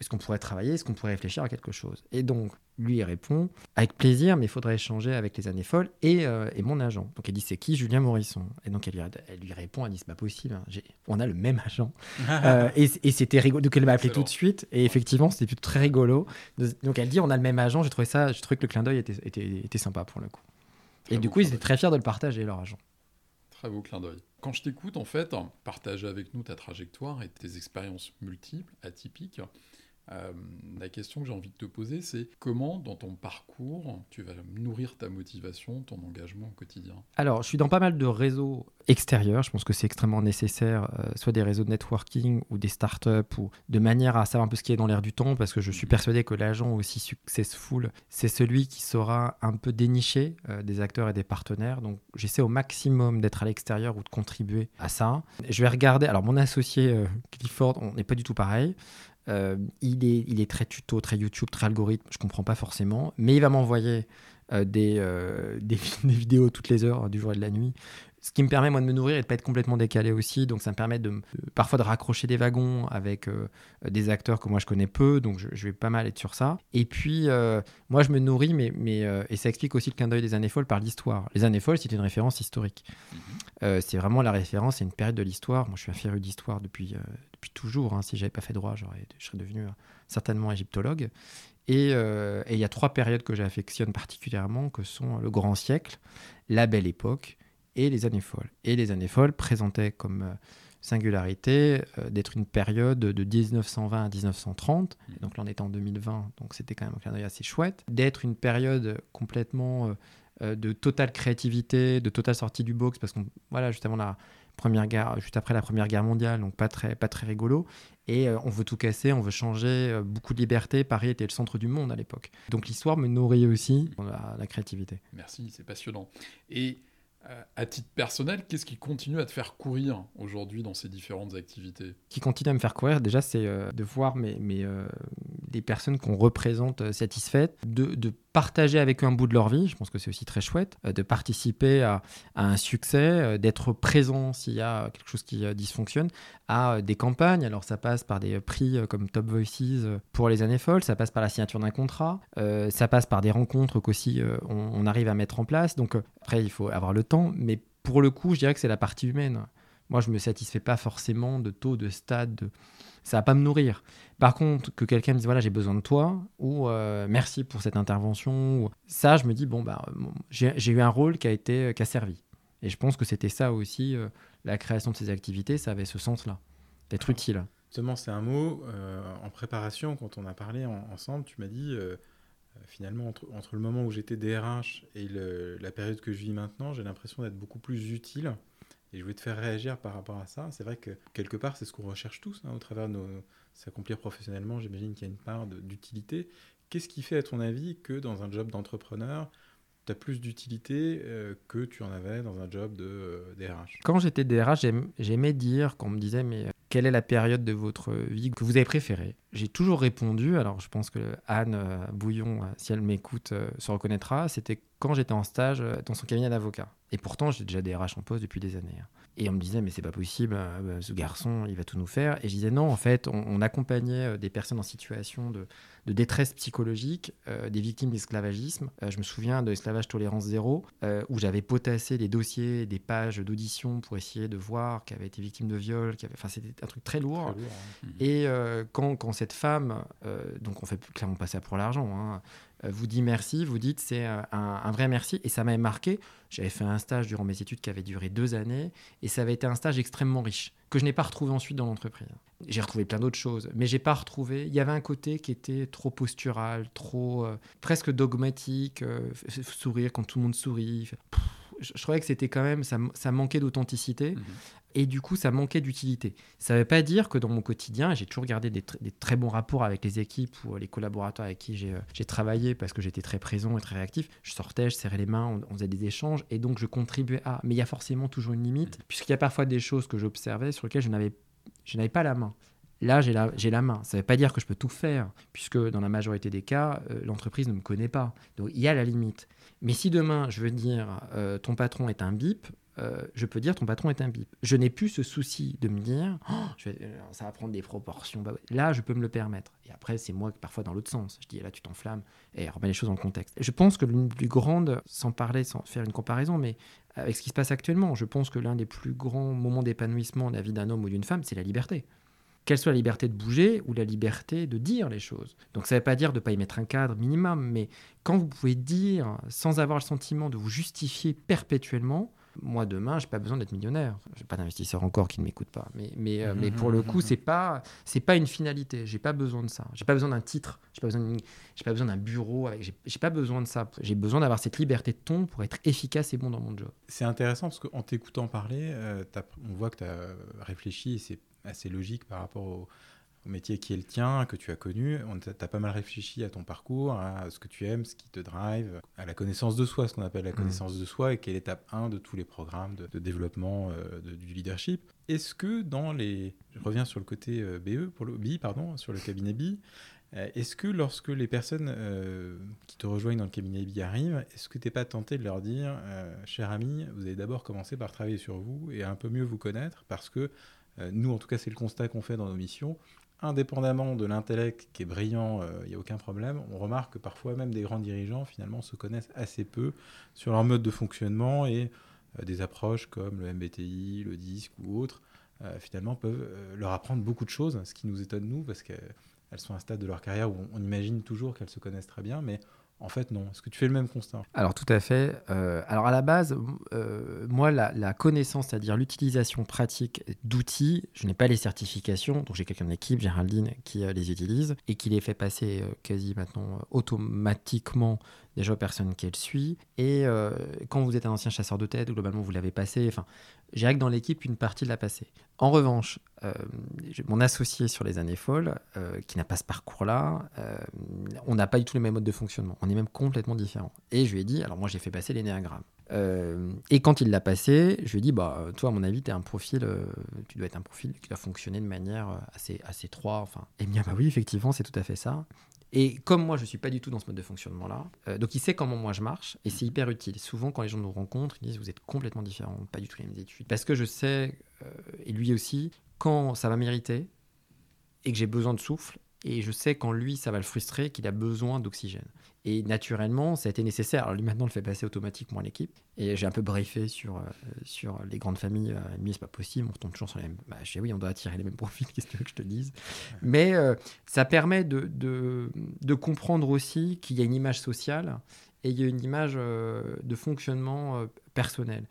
[SPEAKER 3] est-ce qu'on pourrait travailler Est-ce qu'on pourrait réfléchir à quelque chose? Et donc, lui, il répond avec plaisir, mais il faudrait échanger avec les années folles et, et mon agent. Donc, elle dit c'est qui? Julien Morisson Et donc, elle lui, elle lui répond elle dit c'est pas possible, hein, on a le même agent. et, et c'était rigolo. Donc, elle m'a appelé tout de suite et effectivement, c'était très rigolo. Donc, elle dit on a le même agent. J'ai trouvé ça, je trouvais que le clin d'œil était, était, était sympa pour le coup et du coup, ils étaient très fiers de le partager, leur agent.
[SPEAKER 2] Très beau clin d'œil. Quand je t'écoute, en fait, partager avec nous ta trajectoire et tes expériences multiples, atypiques, euh, la question que j'ai envie de te poser, c'est comment, dans ton parcours, tu vas nourrir ta motivation, ton engagement au quotidien?
[SPEAKER 3] Alors, je suis dans pas mal de réseaux extérieurs. Je pense que c'est extrêmement nécessaire, euh, soit des réseaux de networking ou des startups, ou de manière à savoir un peu ce qui est dans l'air du temps, parce que je suis persuadé que l'agent aussi successful, c'est celui qui saura un peu dénicher euh, des acteurs et des partenaires. Donc, j'essaie au maximum d'être à l'extérieur ou de contribuer à ça. Je vais regarder. Alors, mon associé Clifford, on n'est pas du tout pareil. Euh, il, est, il est très tuto, très YouTube, très algorithme, je comprends pas forcément, mais il va m'envoyer euh, des, euh, des, vidéos toutes les heures du jour et de la nuit ce qui me permet moi de me nourrir et de pas être complètement décalé aussi. Donc ça me permet de, parfois de raccrocher des wagons avec des acteurs que moi je connais peu, donc je, vais pas mal être sur ça. Et puis moi je me nourris, mais, mais et ça explique aussi le clin d'œil des années folles par l'histoire. Les années folles c'est une référence historique. Mhm. c'est vraiment la référence, c'est une période de l'histoire. Moi je suis un féru d'histoire depuis depuis toujours. Hein. Si j'avais pas fait droit, j'aurais, je serais devenu certainement égyptologue. Et il y a trois périodes que j'affectionne particulièrement, que sont le grand siècle, la belle époque et les années folles. Et les années folles présentaient comme euh, singularité euh, d'être une période de 1920 à 1930, mmh. donc là on est en 2020, donc c'était quand même un clin d'œil assez chouette, d'être une période complètement euh, de totale créativité, de totale sortie du box, parce qu'on, voilà, juste la première guerre, juste après la première guerre mondiale, donc pas très, pas très rigolo, et on veut tout casser, on veut changer, beaucoup de liberté, Paris était le centre du monde à l'époque. Donc l'histoire me nourrit aussi la, la créativité.
[SPEAKER 2] Merci, c'est passionnant. Et euh, à titre personnel, qu'est-ce qui continue à te faire courir aujourd'hui dans ces différentes activités?
[SPEAKER 3] Qui continue à me faire courir, déjà, c'est euh, de voir mes, mes euh, les personnes qu'on représente satisfaites, de, de partager avec eux un bout de leur vie, je pense que c'est aussi très chouette, euh, de participer à, un succès, euh, d'être présent s'il y a quelque chose qui euh, dysfonctionne, à des campagnes. Alors ça passe par des prix comme Top Voices pour les années folles, ça passe par la signature d'un contrat, ça passe par des rencontres qu'aussi on, on, arrive à mettre en place. Donc après, il faut avoir le temps, mais pour le coup, je dirais que c'est la partie humaine. Moi, je me satisfais pas forcément de taux, de stade, de ça va pas me nourrir. Par contre, que quelqu'un me dise voilà, j'ai besoin de toi, ou euh, merci pour cette intervention, ou... ça, je me dis bon, bah, j'ai eu un rôle qui a, été, qui a servi. Et je pense que c'était ça aussi, euh, la création de ces activités, ça avait ce sens-là, d'être utile.
[SPEAKER 1] Justement, c'est un mot, euh, en préparation, quand on a parlé ensemble, tu m'as dit finalement, entre, entre, le moment où j'étais DRH et la période que je vis maintenant, j'ai l'impression d'être beaucoup plus utile et je voulais te faire réagir par rapport à ça. C'est vrai que quelque part, c'est ce qu'on recherche tous hein, au travers de s'accomplir professionnellement. J'imagine qu'il y a une part d'utilité. Qu'est-ce qui fait, à ton avis, que dans un job d'entrepreneur, tu as plus d'utilité euh, que tu en avais dans un job de DRH euh,
[SPEAKER 3] Quand j'étais DRH, j'aimais dire, quand on me disait, mais euh, quelle est la période de votre vie que vous avez préférée? J'ai toujours répondu, alors je pense que Anne Bouillon, si elle m'écoute, se reconnaîtra, c'était quand j'étais en stage dans son cabinet d'avocat. Et pourtant, j'ai déjà DRH en poste depuis des années. Hein. Et on me disait, mais c'est pas possible, euh, bah, ce garçon, il va tout nous faire. Et je disais, non, en fait, on, accompagnait euh, des personnes en situation de, détresse psychologique, euh, des victimes d'esclavagisme. je me souviens de l'esclavage tolérance zéro, où j'avais potassé des dossiers, des pages d'audition pour essayer de voir qu'elle avait été victime de viol. Enfin, c'était un truc très lourd. Mmh. Et quand, quand, cette femme, donc on fait clairement pas ça pour l'argent, hein, vous dit merci, vous dites c'est un, un, vrai merci. Et ça m'avait marqué. J'avais fait un stage durant mes études qui avait duré deux années. Et ça avait été un stage extrêmement riche, que je n'ai pas retrouvé ensuite dans l'entreprise. J'ai retrouvé plein d'autres choses, mais j'ai pas retrouvé. Il y avait un côté qui était trop postural, trop euh, presque dogmatique, euh, sourire quand tout le monde sourit. Je, trouvais que c'était quand même, ça, ça manquait d'authenticité. Mhm. Et du coup, ça manquait d'utilité. Ça ne veut pas dire que dans mon quotidien, j'ai toujours gardé des, très bons rapports avec les équipes ou les collaborateurs avec qui j'ai euh, travaillé parce que j'étais très présent et très réactif. Je sortais, je serrais les mains, on, on, faisait des échanges et donc je contribuais à. Mais il y a forcément toujours une limite, puisqu'il y a parfois des choses que j'observais sur lesquelles je n'avais pas la main. Là, j'ai la, j'ai la main. Ça ne veut pas dire que je peux tout faire, puisque dans la majorité des cas, euh, l'entreprise ne me connaît pas. Donc, il y a la limite. Mais si demain, je veux dire, euh, ton patron est un bip, euh, je peux dire ton patron est un bip. Je n'ai plus ce souci de me dire, oh, euh, ça va prendre des proportions. Bah. Là, je peux me le permettre. Et après, c'est moi, parfois, dans l'autre sens. Je dis, là, tu t'enflammes. Et remets les choses en contexte. Je pense que l'une plus grandes, sans parler, sans faire une comparaison, mais avec ce qui se passe actuellement, je pense que l'un des plus grands moments d'épanouissement de la vie d'un homme ou d'une femme, c'est la liberté. Qu'elle soit la liberté de bouger ou la liberté de dire les choses. Donc ça ne veut pas dire de ne pas y mettre un cadre minimum, mais quand vous pouvez dire sans avoir le sentiment de vous justifier perpétuellement, moi demain, j'ai pas besoin d'être millionnaire. J'ai pas d'investisseur encore qui ne m'écoute pas. Mais, mais, euh, mais pour le coup, c'est pas c'est pas une finalité. J'ai pas besoin de ça. J'ai pas besoin d'un titre. J'ai pas besoin pas besoin d'un bureau. J'ai pas besoin de ça. J'ai besoin d'avoir cette liberté de ton pour être efficace et bon dans mon job.
[SPEAKER 1] C'est intéressant parce qu'en t'écoutant parler, euh, on voit que tu as réfléchi et c'est assez logique par rapport au, au métier qui est le tien, que tu as connu. Tu as pas mal réfléchi à ton parcours, à ce que tu aimes, ce qui te drive, à la connaissance de soi, ce qu'on appelle la connaissance de soi et qui est l'étape 1 de tous les programmes de, de développement euh, de- du leadership. Est-ce que dans les... Je reviens sur le côté euh, BE, pour le BI, pardon, sur le cabinet BI. Euh, Est-ce que lorsque les personnes qui te rejoignent dans le cabinet BI arrivent, est-ce que tu n'es pas tenté de leur dire, cher ami, vous allez d'abord commencer par travailler sur vous et un peu mieux vous connaître parce que nous, en tout cas, c'est le constat qu'on fait dans nos missions. Indépendamment de l'intellect qui est brillant, euh, il n'y a aucun problème. On remarque que parfois même des grands dirigeants finalement se connaissent assez peu sur leur mode de fonctionnement et euh, des approches comme le MBTI, le DISC ou autres, euh, finalement peuvent euh, leur apprendre beaucoup de choses, ce qui nous étonne nous parce que elles sont à un stade de leur carrière où on, on imagine toujours qu'elles se connaissent très bien, mais en fait non. Est-ce que tu fais le même constat?
[SPEAKER 3] Alors tout à fait. Euh, alors à la base, euh, moi, la, connaissance, c'est-à-dire l'utilisation pratique d'outils, je n'ai pas les certifications, donc j'ai quelqu'un de l'équipe, Géraldine, qui euh, les utilise et qui les fait passer quasi maintenant automatiquement déjà aux personnes qu'elle suit. Et quand vous êtes un ancien chasseur de tête, globalement vous l'avez passé, j'ai que dans l'équipe une partie de la passer. En revanche, euh, mon associé sur les années folles, euh, qui n'a pas ce parcours-là, euh, on n'a pas du tout les mêmes modes de fonctionnement. On est même complètement différents. Et je lui ai dit, alors moi j'ai fait passer l'énéagramme. Et quand il l'a passé, je lui ai dit, bah, toi, à mon avis, tu un profil, tu dois être un profil qui doit fonctionner de manière assez, assez 3. Enfin. Et dit, ah bah oui, effectivement, c'est tout à fait ça. Et comme moi, je suis pas du tout dans ce mode de fonctionnement-là, euh, donc il sait comment moi je marche, et c'est hyper utile. Souvent, quand les gens nous rencontrent, ils disent, vous êtes complètement différents, pas du tout les mêmes études. Parce que je sais, euh, et lui aussi, quand ça va mériter, et que j'ai besoin de souffle, et je sais quand lui, ça va le frustrer, qu'il a besoin d'oxygène. Et naturellement, ça a été nécessaire. Alors lui, maintenant, le fait passer automatiquement à l'équipe. Et j'ai un peu briefé sur, euh, sur les grandes familles. Euh, lui, c'est pas possible, on retombe toujours sur les mêmes. Bah, je dis oui, on doit attirer les mêmes profils, qu'est-ce que je te dise? Mais euh, ça permet de, de, de comprendre aussi qu'il y a une image sociale et il y a une image euh, de fonctionnement personnel.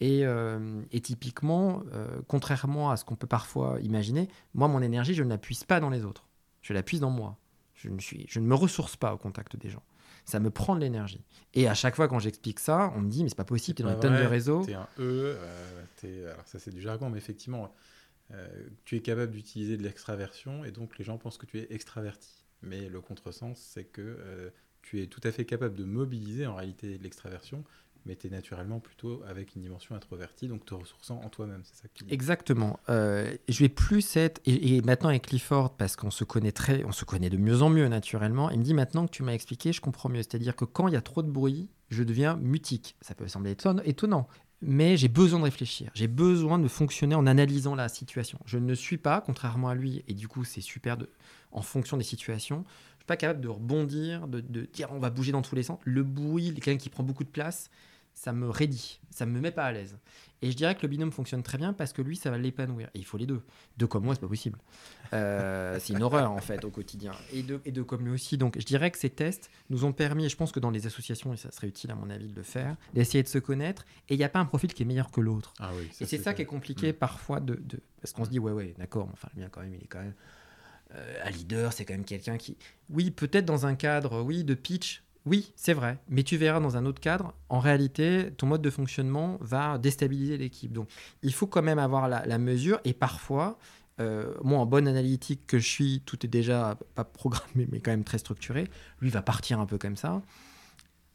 [SPEAKER 3] Et, euh, et typiquement, euh, contrairement à ce qu'on peut parfois imaginer, moi, mon énergie, je ne la puise pas dans les autres. Je la puise dans moi. Je ne, suis, je ne me ressource pas au contact des gens. Ça me prend de l'énergie. Et à chaque fois, quand j'explique ça, on me dit, mais c'est pas possible, tu es dans
[SPEAKER 1] Pas
[SPEAKER 3] une tonne de réseaux.
[SPEAKER 1] T'es un E, euh, t'es- alors ça c'est du jargon, mais effectivement, euh, tu es capable d'utiliser de l'extraversion et donc les gens pensent que tu es extraverti. Mais le contresens, c'est que euh, tu es tout à fait capable de mobiliser en réalité l'extraversion, mais tu es naturellement plutôt avec une dimension introvertie, donc te ressourçant en toi-même, c'est ça que tu dis.
[SPEAKER 3] Exactement. Euh, je vais plus être et, maintenant avec Clifford parce qu'on se connaît on se connaît de mieux en mieux naturellement. Il me dit maintenant que tu m'as expliqué, je comprends mieux. C'est-à-dire que quand il y a trop de bruit, je deviens mutique. Ça peut sembler éton- étonnant, mais j'ai besoin de réfléchir. J'ai besoin de fonctionner en analysant la situation. Je ne suis pas, contrairement à lui, et du coup c'est super de, en fonction des situations. Je suis pas capable de rebondir, de, de dire on va bouger dans tous les sens. Le bruit, quelqu'un qui prend beaucoup de place, ça me raidit, ça me met pas à l'aise. Et je dirais que le binôme fonctionne très bien parce que lui, ça va l'épanouir. Et il faut les deux. Deux comme moi, c'est pas possible. Euh, c'est une horreur en fait au quotidien. Et deux, et deux comme lui aussi. Donc je dirais que ces tests nous ont permis, et je pense que dans les associations, et ça serait utile à mon avis de le faire, d'essayer de se connaître. Et il n'y a pas un profil qui est meilleur que l'autre.
[SPEAKER 1] Ah oui,
[SPEAKER 3] Et c'est ça qui est compliqué
[SPEAKER 1] Mm.
[SPEAKER 3] parfois de, de- parce qu'on se dit ouais ouais d'accord, mais enfin le mien quand même il est quand même euh, un leader, c'est quand même quelqu'un qui oui peut-être dans un cadre oui de pitch. Oui, c'est vrai, mais tu verras dans un autre cadre, en réalité, ton mode de fonctionnement va déstabiliser l'équipe. Donc, il faut quand même avoir la, la mesure et parfois, euh, moi, en bonne analytique que je suis, tout est déjà pas programmé, mais quand même très structuré. Lui va partir un peu comme ça.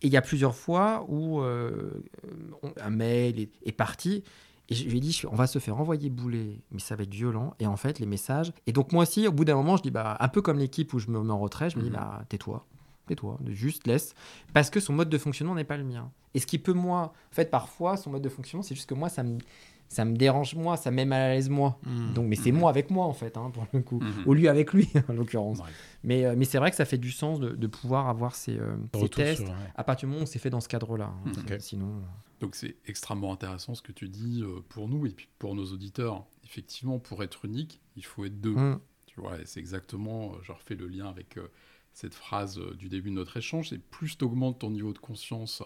[SPEAKER 3] Et il y a plusieurs fois où euh, un mail est, est parti. Et je lui ai dit, on va se faire envoyer bouler, mais ça va être violent. Et en fait, les messages. Et donc, moi aussi, au bout d'un moment, je dis, bah, un peu comme l'équipe où je me mets en retrait, je me dis,
[SPEAKER 2] Mhm.
[SPEAKER 3] bah, tais-toi. Tais-toi, juste laisse. Parce que son mode de fonctionnement n'est pas le mien. Et ce qui peut, moi, en fait, parfois, son mode de fonctionnement, c'est juste que moi, ça me, ça me dérange, moi, ça me met mal à l'aise, moi. Donc, mais c'est
[SPEAKER 2] Mhm.
[SPEAKER 3] moi avec moi, en fait, hein, pour le coup.
[SPEAKER 2] Mhm.
[SPEAKER 3] Ou lui avec lui, en l'occurrence.
[SPEAKER 2] Ouais.
[SPEAKER 3] Mais, euh, mais c'est vrai que ça fait du sens de, de pouvoir avoir ces, euh, ces tests
[SPEAKER 1] sur- ouais.
[SPEAKER 3] à partir du moment où c'est fait dans ce cadre-là. hein.
[SPEAKER 1] Ok.
[SPEAKER 3] Sinon.
[SPEAKER 2] Donc c'est extrêmement intéressant ce que tu dis euh, pour nous et puis pour nos auditeurs. Effectivement, pour être unique, il faut être deux. Tu vois, et c'est exactement, euh, je refais le lien avec euh, cette phrase euh, du début de notre échange, c'est plus tu augmentes ton niveau de conscience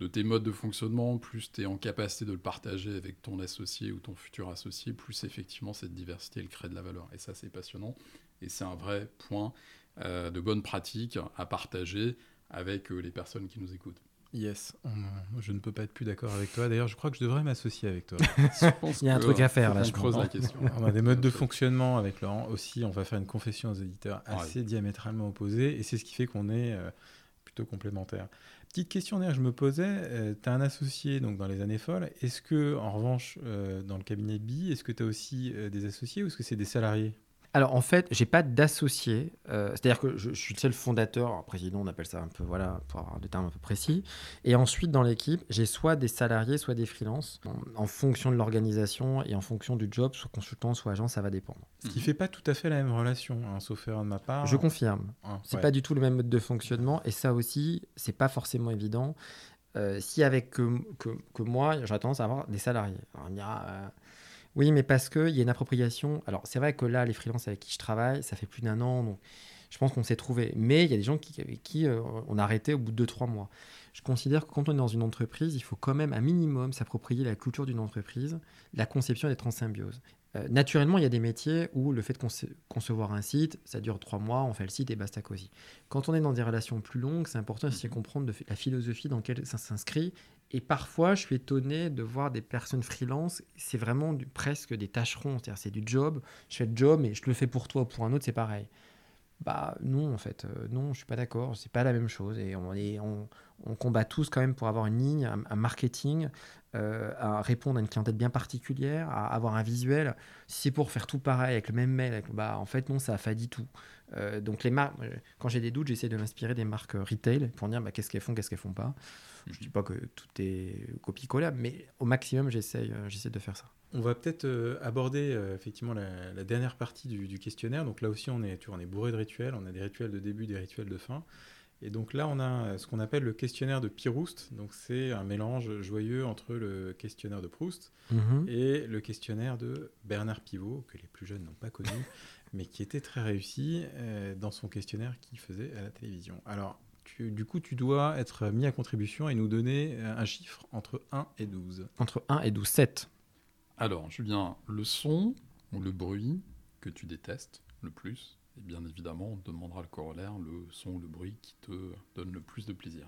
[SPEAKER 2] de tes modes de fonctionnement, plus tu es en capacité de le partager avec ton associé ou ton futur associé, plus effectivement cette diversité, crée de la valeur. Et ça, c'est passionnant. Et c'est un vrai point euh, de bonne pratique à partager avec euh, les personnes qui nous écoutent.
[SPEAKER 1] Yes, on- je ne peux pas être plus d'accord avec toi. D'ailleurs, je crois que je devrais m'associer avec toi.
[SPEAKER 3] Il y a un truc à
[SPEAKER 2] euh,
[SPEAKER 3] faire, là, je
[SPEAKER 2] creuse la question.
[SPEAKER 1] On a des modes de fonctionnement avec Laurent aussi. On va faire une confession aux éditeurs
[SPEAKER 2] Ouais.
[SPEAKER 1] assez diamétralement opposés. Et c'est ce qui fait qu'on est euh, plutôt complémentaires. Petite question d'ailleurs, je me posais, tu as un associé donc, dans les années folles. Est-ce que, en revanche, euh, dans le cabinet BI, est-ce que tu as aussi euh, des associés ou est-ce que c'est des salariés?
[SPEAKER 3] Alors en fait, j'ai pas d'associé. euh, C'est-à-dire que je, je suis le seul fondateur, président, on appelle ça un peu, voilà, pour avoir des termes un peu précis. Et ensuite, dans l'équipe, j'ai soit des salariés, soit des freelances. En, en fonction de l'organisation et en fonction du job, soit consultant, soit agent, ça va dépendre.
[SPEAKER 1] Ce qui fait pas tout à fait la même relation, hein, sauf erreur de ma part.
[SPEAKER 3] Je confirme.
[SPEAKER 1] Hein,
[SPEAKER 3] C'est
[SPEAKER 1] ouais.
[SPEAKER 3] pas du tout le même mode de fonctionnement. Et ça aussi, c'est pas forcément évident. Euh, si avec que, que, que moi, j'aurais tendance à avoir des salariés. Alors, on dira, euh, oui, mais parce qu'il y a une appropriation. Alors, c'est vrai que là, les freelances avec qui je travaille, ça fait plus d'un an. Donc, je pense qu'on s'est trouvé. Mais il y a des gens qui, avec qui euh, on a arrêté au bout de 2-3 mois. Je considère que quand on est dans une entreprise, il faut quand même un minimum s'approprier la culture d'une entreprise, la conception d'être en symbiose. Euh, naturellement, il y a des métiers où le fait de conce- concevoir un site, ça dure trois mois, on fait le site et basta cosy. Quand on est dans des relations plus longues, c'est important aussi de comprendre de la philosophie dans laquelle ça s'inscrit. Et parfois, je suis étonné de voir des personnes freelance, c'est vraiment presque des tâcherons, c'est-à-dire c'est du job, je fais le job et je le fais pour toi ou pour un autre, c'est pareil. Bah non, en fait, euh, non, je suis pas d'accord, c'est pas la même chose. Et on, combat tous quand même pour avoir une ligne, un, marketing, euh, répondre à une clientèle bien particulière, avoir un visuel. Si c'est pour faire tout pareil avec le même mail, bah en fait non, ça affadit tout. Euh, donc les marques, quand j'ai des doutes, j'essaie de m'inspirer des marques retail pour dire bah, qu'est-ce qu'elles font, qu'est-ce qu'elles font pas. Je dis pas que tout est copie-collable, mais au maximum j'essaie, euh, j'essaie de faire ça.
[SPEAKER 1] On va peut-être euh, aborder euh, effectivement la, la dernière partie du, du questionnaire. Donc là aussi, on est, tu vois, on est bourré de rituels. On a des rituels de début, des rituels de fin. Et donc là, on a ce qu'on appelle le questionnaire de Piroust. Donc c'est un mélange joyeux entre le questionnaire de Proust et le questionnaire de Bernard Pivot, que les plus jeunes n'ont pas connu, mais qui était très réussi euh, dans son questionnaire qu'il faisait à la télévision. Alors, tu- du coup, tu dois être mis à contribution et nous donner euh, un chiffre entre 1 et 12.
[SPEAKER 3] Entre 1 et 12, 7.
[SPEAKER 2] Alors, Julien, le son ou le bruit que tu détestes le plus, et bien évidemment, on te demandera le corollaire, le son ou le bruit qui te donne le plus de plaisir.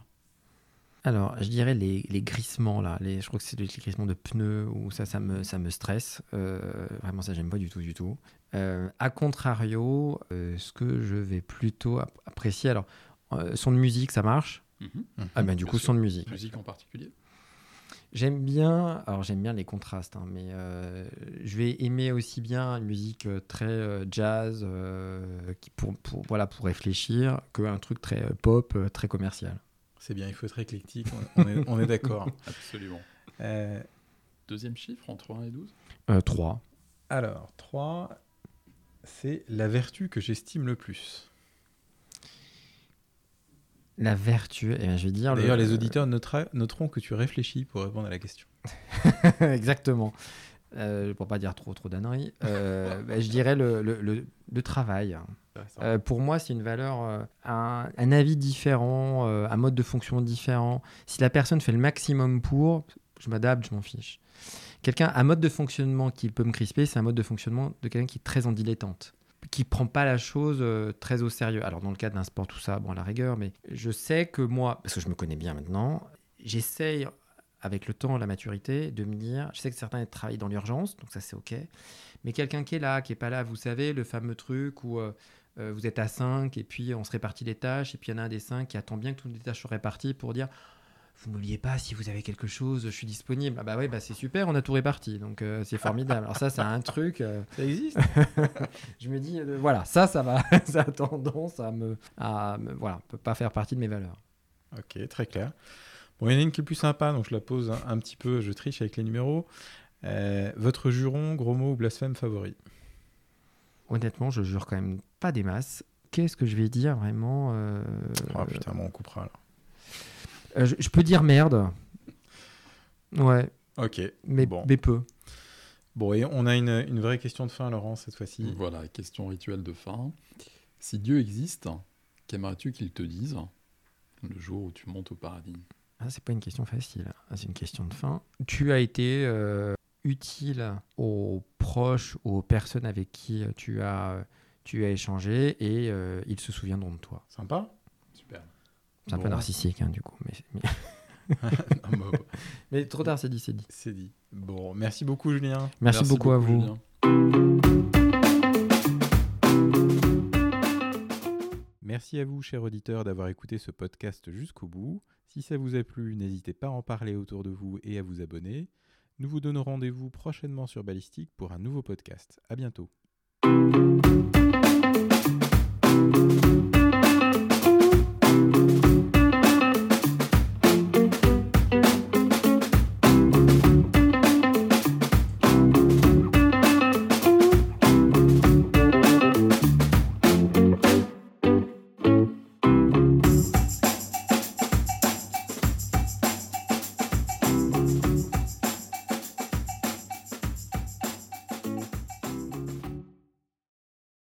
[SPEAKER 3] Alors, je dirais les, les grissements, là. Les, je crois que c'est les grissements de pneus, ou ça, ça me, ça me stresse. Euh, vraiment, ça, j'aime pas du tout, du tout. Euh, a contrario, euh, ce que je vais plutôt ap- apprécier, alors, euh, son de musique, ça marche.
[SPEAKER 2] Mhm.
[SPEAKER 3] Ah ben, du
[SPEAKER 2] Bien
[SPEAKER 3] coup,
[SPEAKER 2] sûr.
[SPEAKER 3] son de musique.
[SPEAKER 2] Musique en particulier
[SPEAKER 3] J'aime bien, alors j'aime bien les contrastes, hein, mais euh, je vais aimer aussi bien une musique euh, très euh, jazz, euh, qui pour, pour, voilà, pour réfléchir, qu'un truc très euh, pop, très commercial.
[SPEAKER 1] C'est bien, il faut être éclectique, on, on est, on est d'accord.
[SPEAKER 2] Absolument.
[SPEAKER 1] Euh,
[SPEAKER 2] Deuxième chiffre, entre 1 et 12
[SPEAKER 3] Euh, 3.
[SPEAKER 1] alors, 3, c'est la vertu que j'estime le plus.
[SPEAKER 3] La vertu, eh bien, je vais dire... le-
[SPEAKER 1] D'ailleurs, les auditeurs notera- noteront que tu réfléchis pour répondre à la question.
[SPEAKER 3] Exactement. Euh, pour pas dire trop trop d'anneries, euh, bah, je dirais le, le, le- le travail. Euh, pour moi, c'est une valeur, euh, un, un avis différent, un mode de fonction différent. Si la personne fait le maximum pour, je m'adapte, je m'en fiche. Quelqu'un, un mode de fonctionnement qui peut me crisper, c'est un mode de fonctionnement de quelqu'un qui est très en dilettante, qui prend pas la chose euh, très au sérieux. Alors dans le cas d'un sport, tout ça, bon à la rigueur, mais je sais que moi, parce que je me connais bien maintenant, j'essaye avec le temps, la maturité, de me dire, je sais que certains travaillent dans l'urgence, donc ça c'est ok, mais quelqu'un qui est là, qui est pas là, vous savez, le fameux truc où euh, euh, vous êtes à 5 et puis on se répartit les tâches, et puis il y en a un des 5 qui attend bien que toutes les tâches soient réparties pour dire vous n'oubliez pas si vous avez quelque chose, je suis disponible. Ah bah oui, bah c'est super, on a tout réparti, donc euh, c'est formidable. Alors ça, c'est un truc. euh,
[SPEAKER 1] Ça existe
[SPEAKER 3] je me dis, euh, voilà, ça, ça va, ça a tendance à me, à me- voilà, peut pas faire partie de mes valeurs.
[SPEAKER 1] Ok, très clair. Bon, il y en a une qui est plus sympa, donc je la pose un, un petit peu, je triche avec les numéros. Euh, votre juron, gros mot ou blasphème favori?
[SPEAKER 3] Honnêtement, je jure quand même pas des masses. Qu'est-ce que je vais dire vraiment euh,
[SPEAKER 1] Oh putain, bon, on coupera là.
[SPEAKER 3] Euh, je, je peux dire merde. Ouais,
[SPEAKER 1] Ok,
[SPEAKER 3] mais,
[SPEAKER 1] Bon.
[SPEAKER 3] mais peu.
[SPEAKER 1] bon, et on a une, une vraie question de fin, Laurent, cette fois-ci.
[SPEAKER 2] Voilà, question rituelle de fin. Si Dieu existe, qu'aimerais-tu qu'il te dise le jour où tu montes au paradis?
[SPEAKER 3] Ah, c'est pas une question facile, Ah, c'est une question de fin. Tu as été euh, utile aux proches, aux personnes avec qui tu as, tu as échangé et euh, ils se souviendront de toi.
[SPEAKER 1] Sympa.
[SPEAKER 3] C'est un peu narcissique, hein, du coup. Mais, mais...
[SPEAKER 1] non,
[SPEAKER 3] mais trop tard, c'est dit, c'est dit.
[SPEAKER 1] C'est dit. Bon, merci beaucoup, Julien.
[SPEAKER 3] Merci, beaucoup, à vous.
[SPEAKER 1] Merci à vous, chers auditeurs, d'avoir écouté ce podcast jusqu'au bout. Si ça vous a plu, n'hésitez pas à en parler autour de vous et à vous abonner. Nous vous donnons rendez-vous prochainement sur Ballistique pour un nouveau podcast. À bientôt.